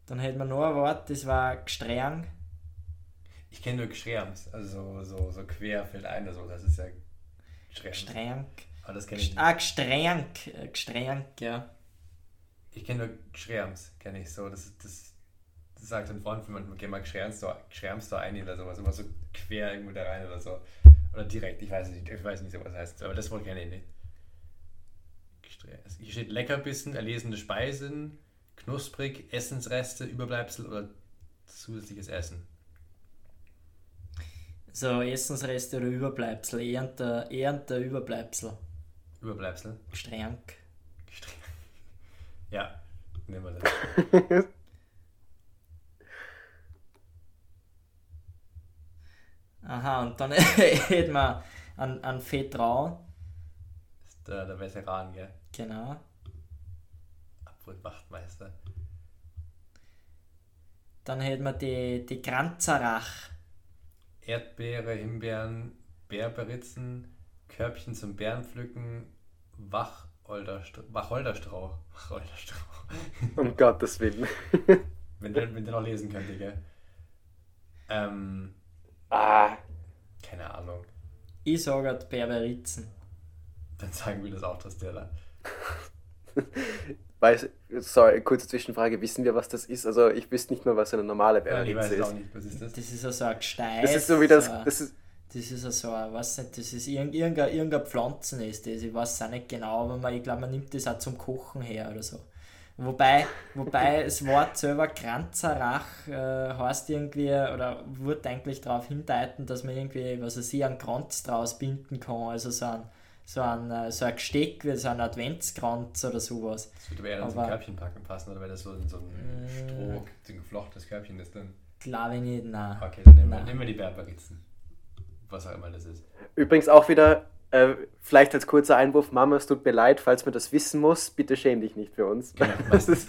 [SPEAKER 3] Dann hätten wir noch ein Wort, das war Gstrang.
[SPEAKER 2] Ich kenne nur Gschrams, also so, so quer fällt ein, also das ist ja
[SPEAKER 3] Gstrenk.
[SPEAKER 2] Aber das kenne ich
[SPEAKER 3] nicht. Ah, Gstrenk. Äh, Gstrenk, ja.
[SPEAKER 2] Ich kenne nur Gschrams, kenne ich so. Das, das, das sagt ein Freund von mir, geht mal Gschrams da, Gschrams da ein oder sowas, immer so quer irgendwo da rein oder so. Oder direkt, ich weiß nicht, ich weiß nicht, was heißt, aber das Wort kenne ich nicht. Hier steht Leckerbissen, erlesene Speisen, knusprig, Essensreste, Überbleibsel oder zusätzliches Essen.
[SPEAKER 3] So, Essensreste oder Überbleibsel, eher der Überbleibsel.
[SPEAKER 2] Überbleibsel?
[SPEAKER 3] Gestrank.
[SPEAKER 2] Gestrank. Ja, nehmen wir das.
[SPEAKER 3] Aha, und dann hätten wir einen, einen Veteran.
[SPEAKER 2] Das ist der, der Veteran, gell?
[SPEAKER 3] Genau.
[SPEAKER 2] Abwurfwachtmeister.
[SPEAKER 3] Dann hätten wir die, die Kranzerach.
[SPEAKER 2] Erdbeere, Himbeeren, Beerberitzen, Körbchen zum Bärenpflücken, Wacholderstrauch. Wacholderstrauch. Wacholderstrauch.
[SPEAKER 1] Um Gottes Willen.
[SPEAKER 2] wenn, der, wenn der noch lesen könnte, gell? Ähm,
[SPEAKER 1] ah.
[SPEAKER 2] Keine Ahnung.
[SPEAKER 3] Ich sage halt Berberitzen.
[SPEAKER 2] Dann sagen wir das auch, dass der da.
[SPEAKER 1] Weiß, sorry, kurze Zwischenfrage, wissen wir, was das ist? Also ich wüsste nicht mehr, was eine normale
[SPEAKER 2] Beerenritze ja, ich weiß ist. Auch nicht. Was ist das?
[SPEAKER 3] Das ist also ein Gestein.
[SPEAKER 1] Das ist so wie das. das ist,
[SPEAKER 3] das ist also, weiß nicht, das ist irgendein, irgendein Pflanzen ist das. Ich weiß es auch nicht genau, aber man, ich glaube, man nimmt das auch zum Kochen her oder so. Wobei, wobei das Wort selber Kranzerach äh, heißt irgendwie, oder wird eigentlich darauf hindeuten, dass man irgendwie, was weiß ich, einen Kranz draus binden kann. Also so ein, so ein, äh, so ein Gesteck wie so ein Adventskranz oder sowas.
[SPEAKER 2] Das würde eher in so ein Körbchen packen passen, oder wäre das so in so ein mm. Stroh, so ein geflochtes Körbchen ist dann?
[SPEAKER 3] Glaube ich nicht, nein.
[SPEAKER 2] Okay, dann nehmen, wir, nehmen wir die Berberitzen. Was auch immer das ist.
[SPEAKER 1] Übrigens auch wieder, äh, vielleicht als kurzer Einwurf, Mama, es tut mir leid, falls man das wissen muss, bitte schäm dich nicht für uns.
[SPEAKER 2] Genau, meistens,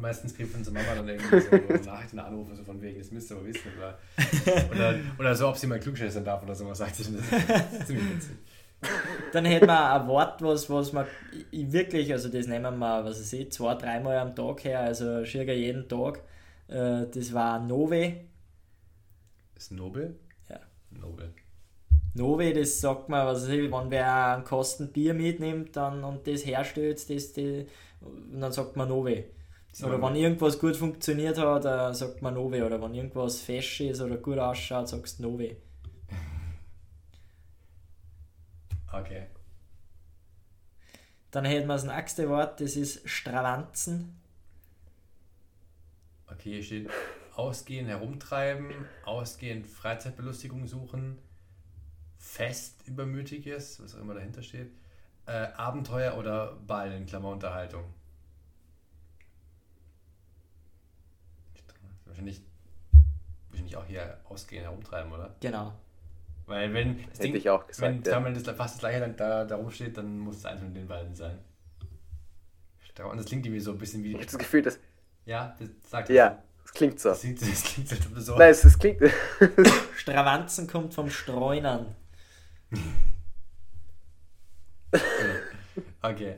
[SPEAKER 2] meistens kriegt unsere Mama dann irgendwie so Nachrichtenanrufe so von wegen, das müsst ihr aber wissen. Oder, oder, oder so, ob sie mal klugscheißern darf oder sowas, sagt sie. Das ist ziemlich witzig.
[SPEAKER 3] Dann hätten wir ein Wort, was, was man wirklich, also das nehmen wir, was ich sehe, zwei, dreimal am Tag her, also schier jeden Tag. Äh, das war Nove.
[SPEAKER 2] Ist Nobel?
[SPEAKER 3] Ja.
[SPEAKER 2] Nobel.
[SPEAKER 3] Nove, das sagt man, was ich, wenn wer einen Kosten Bier mitnimmt dann, und das herstellt, das, die, dann sagt man Nove. Oder wenn irgendwas gut funktioniert hat, dann sagt man Nove. Oder wenn irgendwas fesch ist oder gut ausschaut, sagst du Nove.
[SPEAKER 2] Okay.
[SPEAKER 3] Dann hätten wir das nächste Wort, das ist Stravanzen.
[SPEAKER 2] Okay, hier steht ausgehen, herumtreiben, ausgehen, Freizeitbelustigung suchen, fest übermütiges, was auch immer dahinter steht, äh, Abenteuer oder Ball in Klammer Unterhaltung. Wahrscheinlich, wahrscheinlich auch hier ausgehen, herumtreiben, oder?
[SPEAKER 3] Genau.
[SPEAKER 2] Weil wenn
[SPEAKER 1] das Hätte Ding, ich auch gesagt,
[SPEAKER 2] wenn ja. das, fast das gleiche dann da, da rumsteht, dann muss es eins von den beiden sein. Und das klingt irgendwie so ein bisschen wie.
[SPEAKER 1] Ich habe das Gefühl, dass.
[SPEAKER 2] Ja, das sagt
[SPEAKER 1] Ja, das klingt so.
[SPEAKER 2] Das, klingt, das klingt so.
[SPEAKER 1] Nein, es, es klingt.
[SPEAKER 3] Stravanzen kommt vom Streunern.
[SPEAKER 2] okay.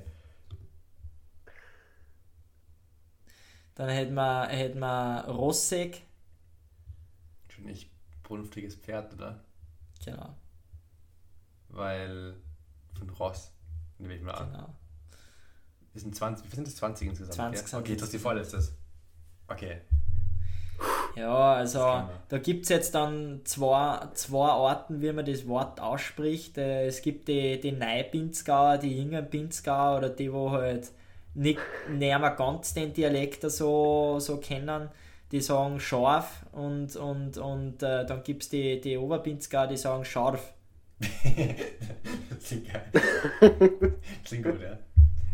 [SPEAKER 3] Dann hätten wir, hätten wir Rossig.
[SPEAKER 2] Schon nicht brunftiges Pferd, oder?
[SPEAKER 3] Genau.
[SPEAKER 2] Weil von Ross, nehme ich mal an. Genau. Wir sind 20, wie sind das 20 insgesamt?
[SPEAKER 3] 20
[SPEAKER 2] okay, okay das ist die vorletzte. Okay.
[SPEAKER 3] Ja, also da gibt es jetzt dann zwei, zwei Arten, wie man das Wort ausspricht. Äh, es gibt die, die Neupinzgauer, die Jüngernpinzgauer oder die, wo halt nicht näher ganz den Dialekt so, so kennen die sagen scharf und, und, und äh, dann gibt es die, die Oberpinzgau, die sagen scharf.
[SPEAKER 2] das klingt geil. klingt gut, ja.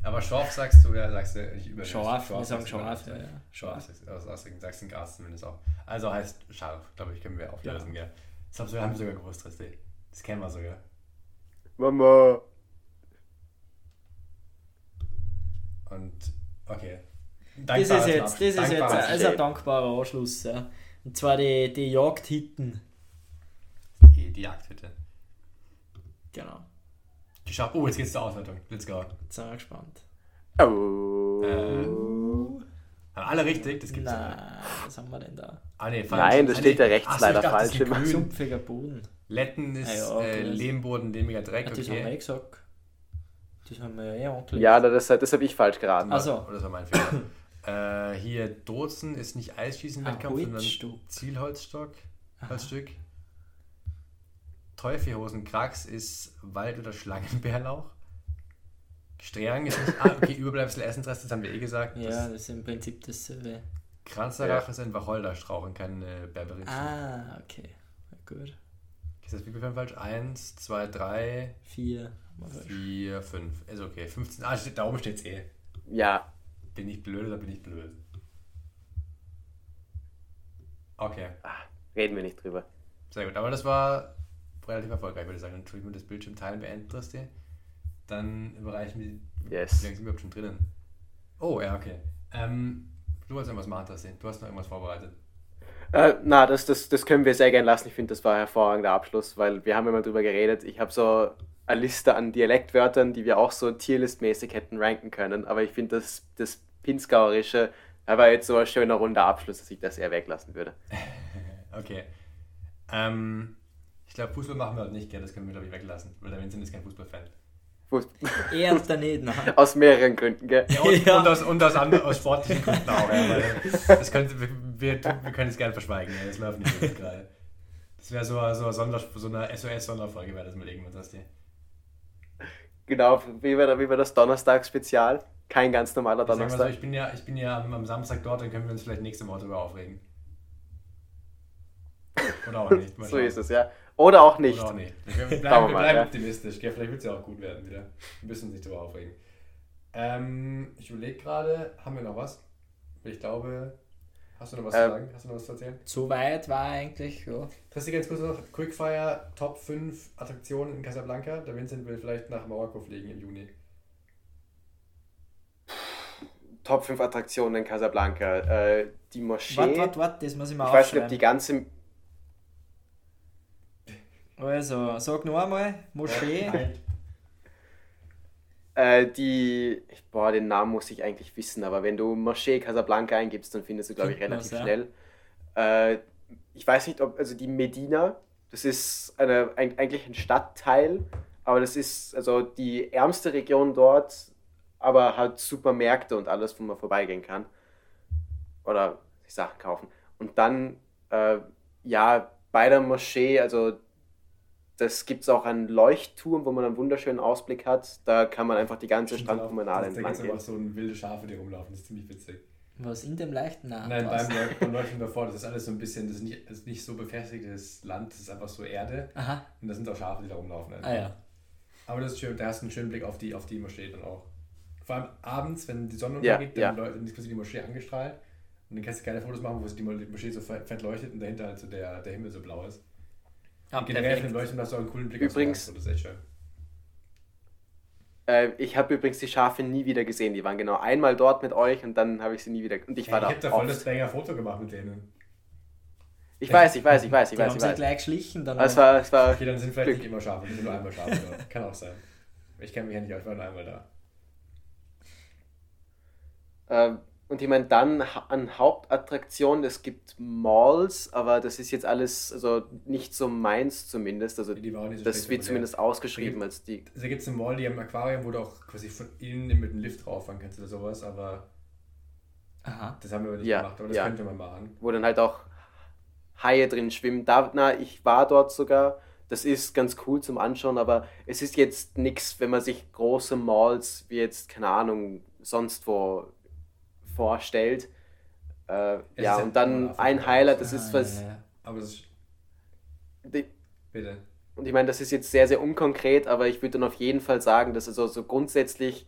[SPEAKER 2] Aber Schorf sagst du ja, sagst du nicht über
[SPEAKER 3] Schorf, wir sagen Schorf, ja, ja.
[SPEAKER 2] Schorf. Aus sagst du Gas zumindest auch. Also heißt scharf, glaube ich, können wir auflösen, ja. gell? Das haben wir sogar gewusst, Tristi. Das kennen wir sogar.
[SPEAKER 1] Mama.
[SPEAKER 2] Und, okay.
[SPEAKER 3] Das ist jetzt, das ist jetzt also ein dankbarer Anschluss, ja. Und zwar die, die Jagdhitten.
[SPEAKER 2] Die, die Jagdhütte.
[SPEAKER 3] Genau.
[SPEAKER 2] Geschafft. Oh, jetzt geht's zur Auswertung. Let's go.
[SPEAKER 3] Jetzt sind wir gespannt.
[SPEAKER 1] Oh.
[SPEAKER 2] Äh, alle richtig? Das gibt's
[SPEAKER 3] Nein, was haben wir denn da?
[SPEAKER 2] Ah, nee,
[SPEAKER 1] Nein, das steht
[SPEAKER 2] ja
[SPEAKER 1] rechts Ach, leider falsch.
[SPEAKER 3] Sumpfiger Boden.
[SPEAKER 2] Letten ist ah, ja, okay. äh, Lehmboden, lehmiger Dreck.
[SPEAKER 3] Ja, das
[SPEAKER 2] okay.
[SPEAKER 3] haben wir eh gesagt. Das haben wir ja eh angelegt.
[SPEAKER 1] Ja, das, das habe ich falsch geraten.
[SPEAKER 3] Also.
[SPEAKER 2] Oder das war mein Fehler. Äh, hier Dozen ist nicht Eisschießen-Wettkampf, sondern Zielholzstock. Holzstück. Teufelhosen Krax ist Wald- oder Schlangenbärlauch. Strang ist nicht. Ah, okay, Überbleibsel Essensreste, das haben wir eh gesagt.
[SPEAKER 3] Ja, das, ist im Prinzip dasselbe.
[SPEAKER 2] Kranzerrach ja. ist ein Wacholderstrauch und kein äh, Berberin.
[SPEAKER 3] Ah, okay. Gut.
[SPEAKER 2] Ist das viel falsch? Eins, zwei, drei,
[SPEAKER 3] vier,
[SPEAKER 2] vier, fünf. Ist okay. 15. Ah, da oben steht es eh.
[SPEAKER 1] Ja.
[SPEAKER 2] Bin ich blöd oder bin ich blöd? Okay.
[SPEAKER 1] Ach, reden wir nicht drüber.
[SPEAKER 2] Sehr gut, aber das war relativ erfolgreich, würde ich sagen. Dann tue ich mir das Bildschirm teilen, die. Dann überreichen wir.
[SPEAKER 1] Yes.
[SPEAKER 2] Wie lange sind wir überhaupt schon drinnen? Oh, ja, okay. Ähm, du wolltest irgendwas machen, Tassi. Du hast noch irgendwas vorbereitet.
[SPEAKER 1] Äh, na, das, das, das können wir sehr gerne lassen. Ich finde, das war ein hervorragender Abschluss, weil wir haben immer drüber geredet. Ich habe so eine Liste an Dialektwörtern, die wir auch so tierlistmäßig hätten ranken können. Aber ich finde, das, das Pinzgauerische war jetzt so ein schöner runder Abschluss, dass ich das eher weglassen würde.
[SPEAKER 2] okay. Ähm, ich glaube, Fußball machen wir halt nicht, gell? das können wir, glaube ich, weglassen, weil der Vincent ist kein Fußballfan.
[SPEAKER 1] Fußball.
[SPEAKER 3] Eher daneben.
[SPEAKER 1] aus mehreren Gründen, gell?
[SPEAKER 2] Ja, und, ja. und, aus, und aus, aus sportlichen Gründen auch, ja, das könnte, wir, wir, können es gerne verschweigen, ja, das läuft nicht gerade. Das wäre so, so, Sonder, so eine SOS-Sonderfolge, wäre das mal irgendwas, hast du?
[SPEAKER 1] Genau, wie war, wie war das Donnerstag-Spezial? Kein ganz normaler Donnerstag.
[SPEAKER 2] So, ich, bin ja, ich bin ja am Samstag dort, dann können wir uns vielleicht nächste Woche darüber aufregen. Oder auch nicht.
[SPEAKER 1] so ist es, ja. Oder auch nicht.
[SPEAKER 2] Oder auch nicht. Wir bleiben, wir bleiben mal, ja. optimistisch. Gell? Vielleicht wird es ja auch gut werden wieder. Wir müssen uns nicht darüber aufregen. Ähm, ich überlege gerade, haben wir noch was? Ich glaube, hast du noch was ähm, zu sagen? Hast du noch was zu erzählen?
[SPEAKER 3] Zu weit war eigentlich, ja.
[SPEAKER 2] Trissi, ganz kurz noch: Quickfire Top 5 Attraktionen in Casablanca. Der Vincent will vielleicht nach Marokko fliegen im Juni.
[SPEAKER 1] Top 5 Attraktionen in Casablanca. Äh, die Moschee.
[SPEAKER 3] Warte, warte, warte, das muss ich mal
[SPEAKER 1] Ich weiß nicht, ob die ganze
[SPEAKER 3] also, sag noch einmal, Moschee.
[SPEAKER 1] Äh, die, boah, den Namen muss ich eigentlich wissen, aber wenn du Moschee Casablanca eingibst, dann findest du, glaube ich, relativ ja. schnell. Äh, ich weiß nicht, ob, also die Medina, das ist eine, ein, eigentlich ein Stadtteil, aber das ist also die ärmste Region dort, aber hat Supermärkte und alles, wo man vorbeigehen kann. Oder Sachen kaufen. Und dann, äh, ja, bei der Moschee, also das gibt es auch einen Leuchtturm, wo man einen wunderschönen Ausblick hat. Da kann man einfach die ganze Strandpromenade
[SPEAKER 2] entlang gehen. Da gibt es einfach so wilde Schafe, die rumlaufen. Das ist ziemlich witzig.
[SPEAKER 3] Was in dem leichten
[SPEAKER 2] Nahen? Nein, beim, beim Leuchten davor. Das ist alles so ein bisschen, das ist nicht, das ist nicht so befestigtes Land, das ist einfach so Erde.
[SPEAKER 3] Aha.
[SPEAKER 2] Und da sind auch Schafe, die da rumlaufen.
[SPEAKER 3] Einfach. Ah ja.
[SPEAKER 2] Aber das ist schön, da hast du einen schönen Blick auf die, auf die Moschee dann auch. Vor allem abends, wenn die Sonne untergeht, ja, dann ja. ist quasi die Moschee angestrahlt. Und dann kannst du geile Fotos machen, wo die Moschee so fett leuchtet und dahinter halt so der, der Himmel so blau ist. Ja, generell von Leuchten hast du auch einen coolen Blick
[SPEAKER 1] übrigens,
[SPEAKER 2] auf das ist echt schön.
[SPEAKER 1] Äh, ich habe übrigens die Schafe nie wieder gesehen. Die waren genau einmal dort mit euch und dann habe ich sie nie wieder. Und ich war
[SPEAKER 2] ja,
[SPEAKER 1] ich
[SPEAKER 2] da. Ich habe da voll das Banger Foto gemacht mit denen.
[SPEAKER 1] Ich weiß, ich weiß, ich weiß, ich
[SPEAKER 3] die
[SPEAKER 1] weiß.
[SPEAKER 3] Haben sie gleich geschlichen
[SPEAKER 1] dann. Es war, es war
[SPEAKER 2] okay, dann sind vielleicht Glück. nicht immer Schafe, die sind nur einmal Schafe. Kann auch sein. Ich kenne mich ja nicht ich war nur einmal da.
[SPEAKER 1] Ähm, und ich meine, dann an Hauptattraktionen, es gibt Malls, aber das ist jetzt alles, also nicht so meins zumindest. Also so das wird zumindest ausgeschrieben
[SPEAKER 2] da
[SPEAKER 1] als die.
[SPEAKER 2] Da gibt es eine Mall, die am Aquarium, wo du auch quasi von innen mit dem Lift rauffahren kannst oder sowas, aber
[SPEAKER 3] Aha.
[SPEAKER 2] das haben wir nicht
[SPEAKER 1] ja,
[SPEAKER 2] gemacht, aber das
[SPEAKER 1] ja.
[SPEAKER 2] könnte man machen.
[SPEAKER 1] Wo dann halt auch Haie drin schwimmen. Da, na, ich war dort sogar. Das ist ganz cool zum Anschauen, aber es ist jetzt nichts, wenn man sich große Malls wie jetzt, keine Ahnung, sonst wo vorstellt. Äh, ja, und dann ein Highlight, das ist was.
[SPEAKER 2] Aber es ist.
[SPEAKER 1] Die,
[SPEAKER 2] Bitte.
[SPEAKER 1] und ich meine, das ist jetzt sehr, sehr unkonkret, aber ich würde dann auf jeden Fall sagen, dass also so grundsätzlich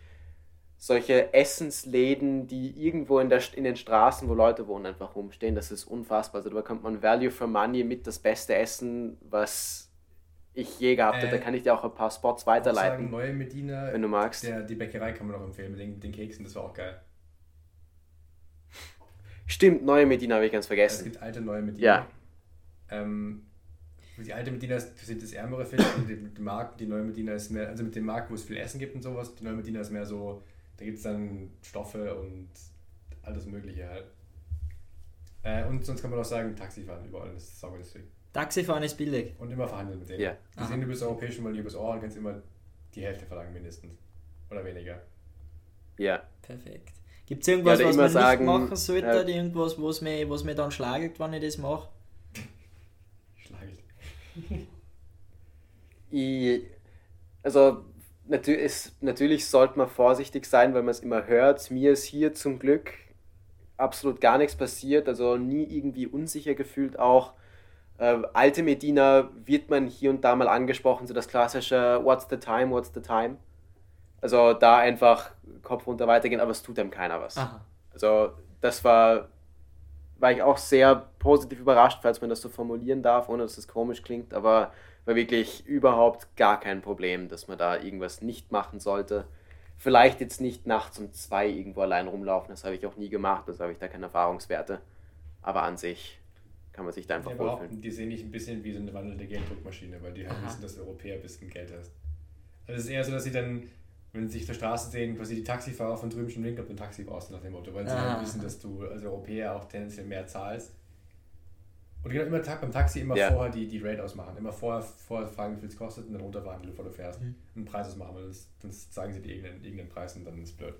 [SPEAKER 1] solche Essensläden, die irgendwo in, der, in den Straßen, wo Leute wohnen, einfach rumstehen, das ist unfassbar. Also da bekommt man Value for Money mit das beste Essen, was ich je gehabt habe. Äh, da kann ich dir auch ein paar Spots weiterleiten.
[SPEAKER 2] Sagen, neue Medina,
[SPEAKER 1] wenn du magst.
[SPEAKER 2] Der, die Bäckerei kann man auch empfehlen mit den, den Keksen, das war auch geil.
[SPEAKER 1] Stimmt, neue Medina habe ich ganz vergessen.
[SPEAKER 2] Es gibt alte, neue Medina.
[SPEAKER 1] Ja.
[SPEAKER 2] Ähm, die alte Medina sind das ärmere Viertel, die, die Markt, die neue Medina ist mehr, also mit dem Markt, wo es viel Essen gibt und sowas, die neue Medina ist mehr so, da gibt es dann Stoffe und alles Mögliche halt. Äh, und sonst kann man auch sagen, Taxifahren überall, das ist saugünstig.
[SPEAKER 3] Taxifahren ist billig.
[SPEAKER 2] Und immer verhandeln mit denen.
[SPEAKER 1] Ja.
[SPEAKER 2] Die sehen, du bist europäisch mal übers Ohr und kannst immer die Hälfte verlangen mindestens. Oder weniger.
[SPEAKER 1] Ja.
[SPEAKER 3] Perfekt. Gibt es irgendwas, ja, was man
[SPEAKER 1] sagen,
[SPEAKER 3] nicht machen sollte? Äh, irgendwas, was mir, was mir dann schlagelt, wenn ich das mache?
[SPEAKER 2] Schlagelt.
[SPEAKER 1] also natürlich, ist, natürlich sollte man vorsichtig sein, weil man es immer hört. Mir ist hier zum Glück absolut gar nichts passiert, also nie irgendwie unsicher gefühlt auch. Äh, alte Medina wird man hier und da mal angesprochen, so das klassische What's the time, what's the time. Also da einfach Kopf runter weitergehen, aber es tut einem keiner was. Aha. Also das war, war ich auch sehr positiv überrascht, falls man das so formulieren darf, ohne dass es komisch klingt, aber war wirklich überhaupt gar kein Problem, dass man da irgendwas nicht machen sollte. Vielleicht jetzt nicht nachts um zwei irgendwo allein rumlaufen, das habe ich auch nie gemacht, das habe ich da keine Erfahrungswerte. Aber an sich kann man sich da einfach ja, wohlfühlen.
[SPEAKER 2] Die sehen nicht ein bisschen wie so eine wandelnde Gelddruckmaschine, weil die halt Aha. wissen, dass Europäer ein bisschen Geld hast. Also es ist eher so, dass sie dann, wenn sie sich auf der Straße sehen, quasi die Taxifahrer von drüben schon winken, ob du ein Taxi brauchst, nach dem Motto, weil sie halt wissen, dass du als Europäer auch tendenziell mehr zahlst. Und ich immer beim Taxi immer ja. vorher die, die Rate ausmachen. Immer vorher, vorher fragen, wie viel es kostet und dann runterverhandeln, bevor du fährst. Mhm. Einen Preis ausmachen, weil sonst sagen sie dir irgendeinen, irgendeinen Preis und dann ist es blöd.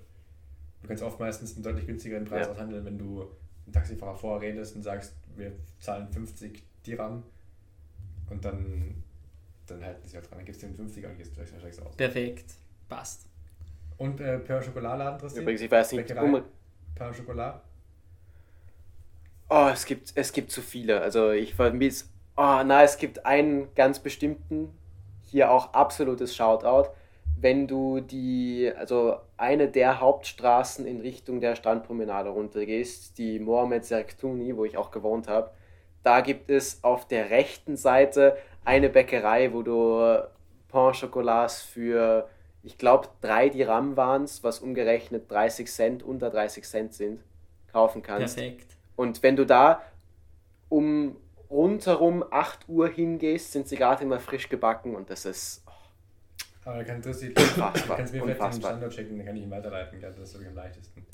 [SPEAKER 2] Du kannst oft meistens einen deutlich günstigeren Preis ja. aushandeln, wenn du einen Taxifahrer vorher redest und sagst, wir zahlen 50 Dirham und dann, dann halten sie auch dran. Dann gibst du den 50er und gehst wahrscheinlich aus.
[SPEAKER 3] Perfekt, passt.
[SPEAKER 2] Und äh, Per Schokolade interessiert?
[SPEAKER 1] Übrigens, ich weiß nicht,
[SPEAKER 2] Bäckerei, Per Schokolade?
[SPEAKER 1] Oh, es gibt, es gibt zu viele. Also ich vermisse. Oh, na, es gibt einen ganz bestimmten, hier auch absolutes Shoutout. Wenn du die, also eine der Hauptstraßen in Richtung der Strandpromenade runtergehst, die Mohamed Serktuni, wo ich auch gewohnt habe, da gibt es auf der rechten Seite eine Bäckerei, wo du Pain Chocolats für, ich glaube, drei Dirham waren es, was umgerechnet 30 Cent, unter 30 Cent sind, kaufen kannst.
[SPEAKER 3] Perfekt.
[SPEAKER 1] Und wenn du da um rundherum 8 Uhr hingehst, sind sie gerade immer frisch gebacken und das ist
[SPEAKER 2] aber da kann Trissi, unfassbar, kannst du mir vielleicht den Standort checken, dann kann ich ihn weiterleiten, das ist am leichtesten.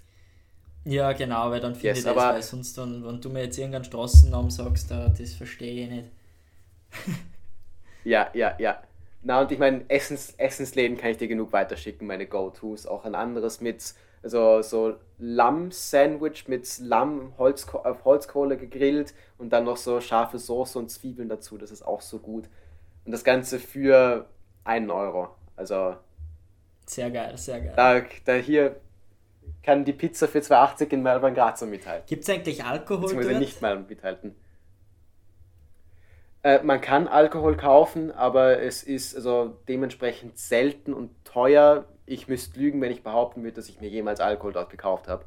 [SPEAKER 3] Ja, genau, weil dann finde yes, ich das, weil sonst, dann, wenn du mir jetzt irgendeinen Straßennamen sagst, da, das verstehe ich nicht.
[SPEAKER 1] ja, ja, ja. Na, und ich meine, Essens, Essensläden kann ich dir genug weiterschicken, meine Go-Tos. Auch ein anderes mit, also so Lamm-Sandwich mit Lamm Holzko auf Holzkohle gegrillt und dann noch so scharfe Soße und Zwiebeln dazu. Das ist auch so gut. Und das Ganze für einen Euro. Also.
[SPEAKER 3] Sehr geil, sehr geil.
[SPEAKER 1] Da, da hier kann die Pizza für 2,80 in Melbourne Grazer mithalten.
[SPEAKER 3] Gibt es eigentlich Alkohol?
[SPEAKER 1] Beziehungsweise dort? nicht mal mithalten. Äh, man kann Alkohol kaufen, aber es ist also dementsprechend selten und teuer. Ich müsste lügen, wenn ich behaupten würde, dass ich mir jemals Alkohol dort gekauft habe.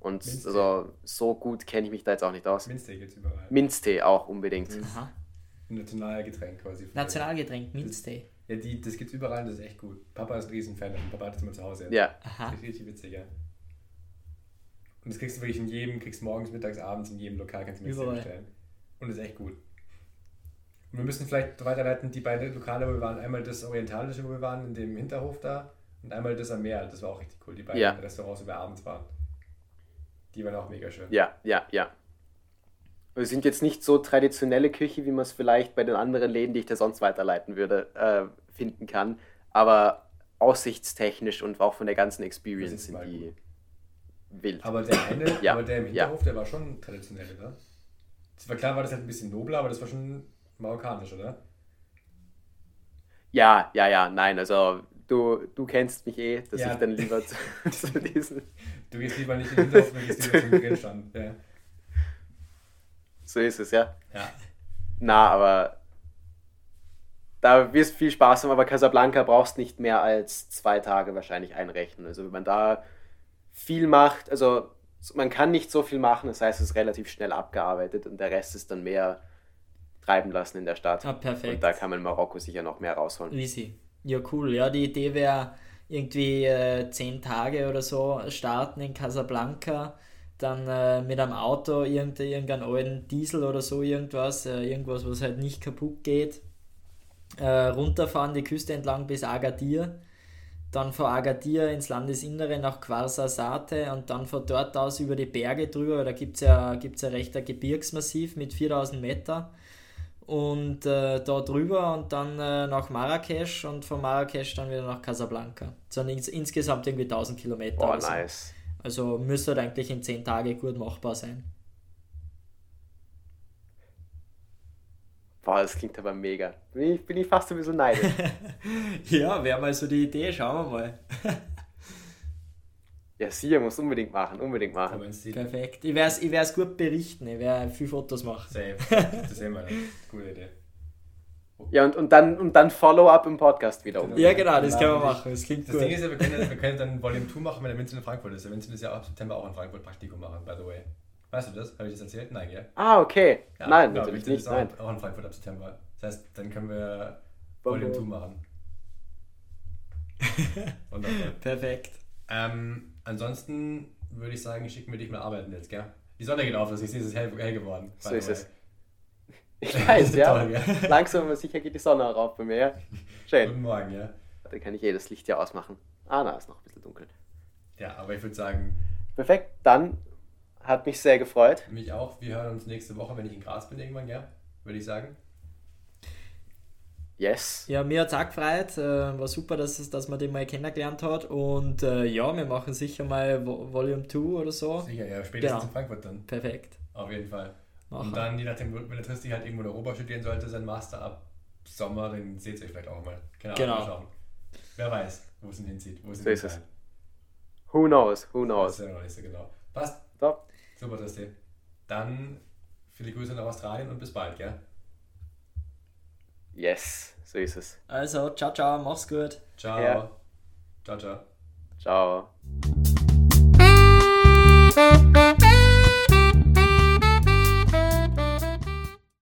[SPEAKER 1] Und also, so gut kenne ich mich da jetzt auch nicht aus.
[SPEAKER 2] Minztee gibt es überall.
[SPEAKER 1] Minztee auch unbedingt.
[SPEAKER 3] Aha.
[SPEAKER 2] Nationalgetränk quasi.
[SPEAKER 3] Nationalgetränk, Minztee.
[SPEAKER 2] Ja, die, das gibt's überall, das ist echt gut. Papa ist ein Riesenfan davon. Papa hat das immer zu Hause.
[SPEAKER 1] Ja.
[SPEAKER 3] Aha.
[SPEAKER 2] Das ist richtig witzig, ja. Und das kriegst du wirklich in jedem, kriegst morgens, mittags, abends, in jedem Lokal kannst du mir das bestellen. Und das ist echt gut. Und wir müssen vielleicht weiterleiten, die beiden Lokale, wo wir waren, einmal das Orientalische, wo wir waren, in dem Hinterhof da, und einmal das am Meer. Das war auch richtig cool, die beiden ja. Restaurants, wo wir abends waren. Die waren auch mega schön.
[SPEAKER 1] Ja, ja, ja. Wir sind jetzt nicht so traditionelle Küche, wie man es vielleicht bei den anderen Läden, die ich da sonst weiterleiten würde, äh, finden kann. Aber aussichtstechnisch und auch von der ganzen Experience sind die gut. wild.
[SPEAKER 2] Aber der eine, ja. aber der im Hinterhof, ja. der war schon traditionell, oder? Das war klar, war das halt ein bisschen nobler, aber das war schon marokkanisch, oder?
[SPEAKER 1] Ja, ja, ja, nein, also du, du kennst mich eh, dass ja. ich dann lieber zu, zu diesen.
[SPEAKER 2] Du gehst lieber nicht in den Hinterhof, du gehst lieber zum Grillstand, ja.
[SPEAKER 1] So ist es, ja.
[SPEAKER 2] Ja.
[SPEAKER 1] Na, aber da wirst du viel Spaß haben, aber Casablanca brauchst nicht mehr als zwei Tage wahrscheinlich einrechnen. Also wenn man da viel macht, also man kann nicht so viel machen, das heißt, es ist relativ schnell abgearbeitet und der Rest ist dann mehr treiben lassen in der Stadt.
[SPEAKER 3] Ah, perfekt.
[SPEAKER 1] Und da kann man Marokko sicher noch mehr rausholen.
[SPEAKER 3] Easy. Ja, cool. Ja, die Idee wäre irgendwie äh, zehn Tage oder so starten in Casablanca, dann äh, mit einem Auto irgendeinen irgendeinen alten Diesel oder so irgendwas, äh, irgendwas, was halt nicht kaputt geht, äh, runterfahren die Küste entlang bis Agadir, dann von Agadir ins Landesinnere nach Quarsasate und dann von dort aus über die Berge drüber, da gibt es ja, gibt's ja recht ein Gebirgsmassiv mit 4000 Meter und äh, da drüber und dann äh, nach Marrakesch und von Marrakesch dann wieder nach Casablanca. Sondern ins, insgesamt irgendwie 1000 Kilometer.
[SPEAKER 1] Boah, also. nice.
[SPEAKER 3] Also müsste halt eigentlich in 10 Tagen gut machbar sein.
[SPEAKER 1] Boah, das klingt aber mega. Bin ich, bin ich fast ein bisschen neidisch.
[SPEAKER 3] ja, wäre mal so die Idee, schauen wir mal.
[SPEAKER 1] ja, sie muss unbedingt machen, unbedingt machen.
[SPEAKER 3] Perfekt. Ich werde es ich gut berichten, ich werde viele Fotos machen.
[SPEAKER 2] Safe. Das ist immer eine gute Idee.
[SPEAKER 1] Ja, und, und dann, und dann Follow-up im Podcast wieder
[SPEAKER 3] um. Ja, genau, das können wir machen. Das klingt
[SPEAKER 2] Das gut. Ding ist ja, wir können, wir können dann Volume 2 machen, wenn der Vincent in Frankfurt ist. Der Vincent ist ja ab September auch in Frankfurt Praktikum machen, by the way. Weißt du das? Habe ich das erzählt? Nein, gell?
[SPEAKER 1] Ah, okay.
[SPEAKER 2] Ja,
[SPEAKER 1] nein,
[SPEAKER 2] genau,
[SPEAKER 1] natürlich nicht.
[SPEAKER 2] Auch,
[SPEAKER 1] nein.
[SPEAKER 2] auch in Frankfurt ab September. Das heißt, dann können wir Volume 2 machen.
[SPEAKER 3] Wundervoll. Perfekt.
[SPEAKER 2] Ähm, ansonsten würde ich sagen, schicken wir dich mal arbeiten jetzt, gell? Die Sonne geht auf, das ist dieses hell, hell geworden.
[SPEAKER 1] So ist es. Ich weiß, ja. Toll, ja. Langsam aber sicher geht die Sonne auch auf bei mir. Ja.
[SPEAKER 2] Schön. Guten Morgen, ja.
[SPEAKER 1] Dann kann ich eh das Licht ja ausmachen. Ah, na, ist noch ein bisschen dunkel.
[SPEAKER 2] Ja, aber ich würde sagen.
[SPEAKER 1] Perfekt, dann hat mich sehr gefreut.
[SPEAKER 2] Mich auch. Wir hören uns nächste Woche, wenn ich in Graz bin, irgendwann, ja? Würde ich sagen.
[SPEAKER 1] Yes.
[SPEAKER 3] Ja, mir hat es auch gefreut. Äh, war super, dass, dass man den mal kennengelernt hat. Und äh, ja, wir machen sicher mal Volume 2 oder so.
[SPEAKER 2] Sicher, ja, spätestens genau. in Frankfurt dann.
[SPEAKER 3] Perfekt.
[SPEAKER 2] Auf jeden Fall. Machen. Und dann, je nachdem, wenn der Tristi halt irgendwo in Europa studieren sollte, sein Master ab Sommer, dann seht ihr vielleicht auch mal. Keine Ahnung, genau. Schauen. Wer weiß, wo es ihn hinzieht. Wo es so ist es.
[SPEAKER 1] Who knows, who knows.
[SPEAKER 2] Das ist ja noch nicht so genau. Passt.
[SPEAKER 1] Top.
[SPEAKER 2] Super, Tristi. Dann viele Grüße nach Australien und bis bald, gell?
[SPEAKER 1] Yes, so ist es.
[SPEAKER 3] Also, ciao, ciao, mach's gut.
[SPEAKER 2] Ciao. Ja. Ciao, ciao.
[SPEAKER 1] Ciao.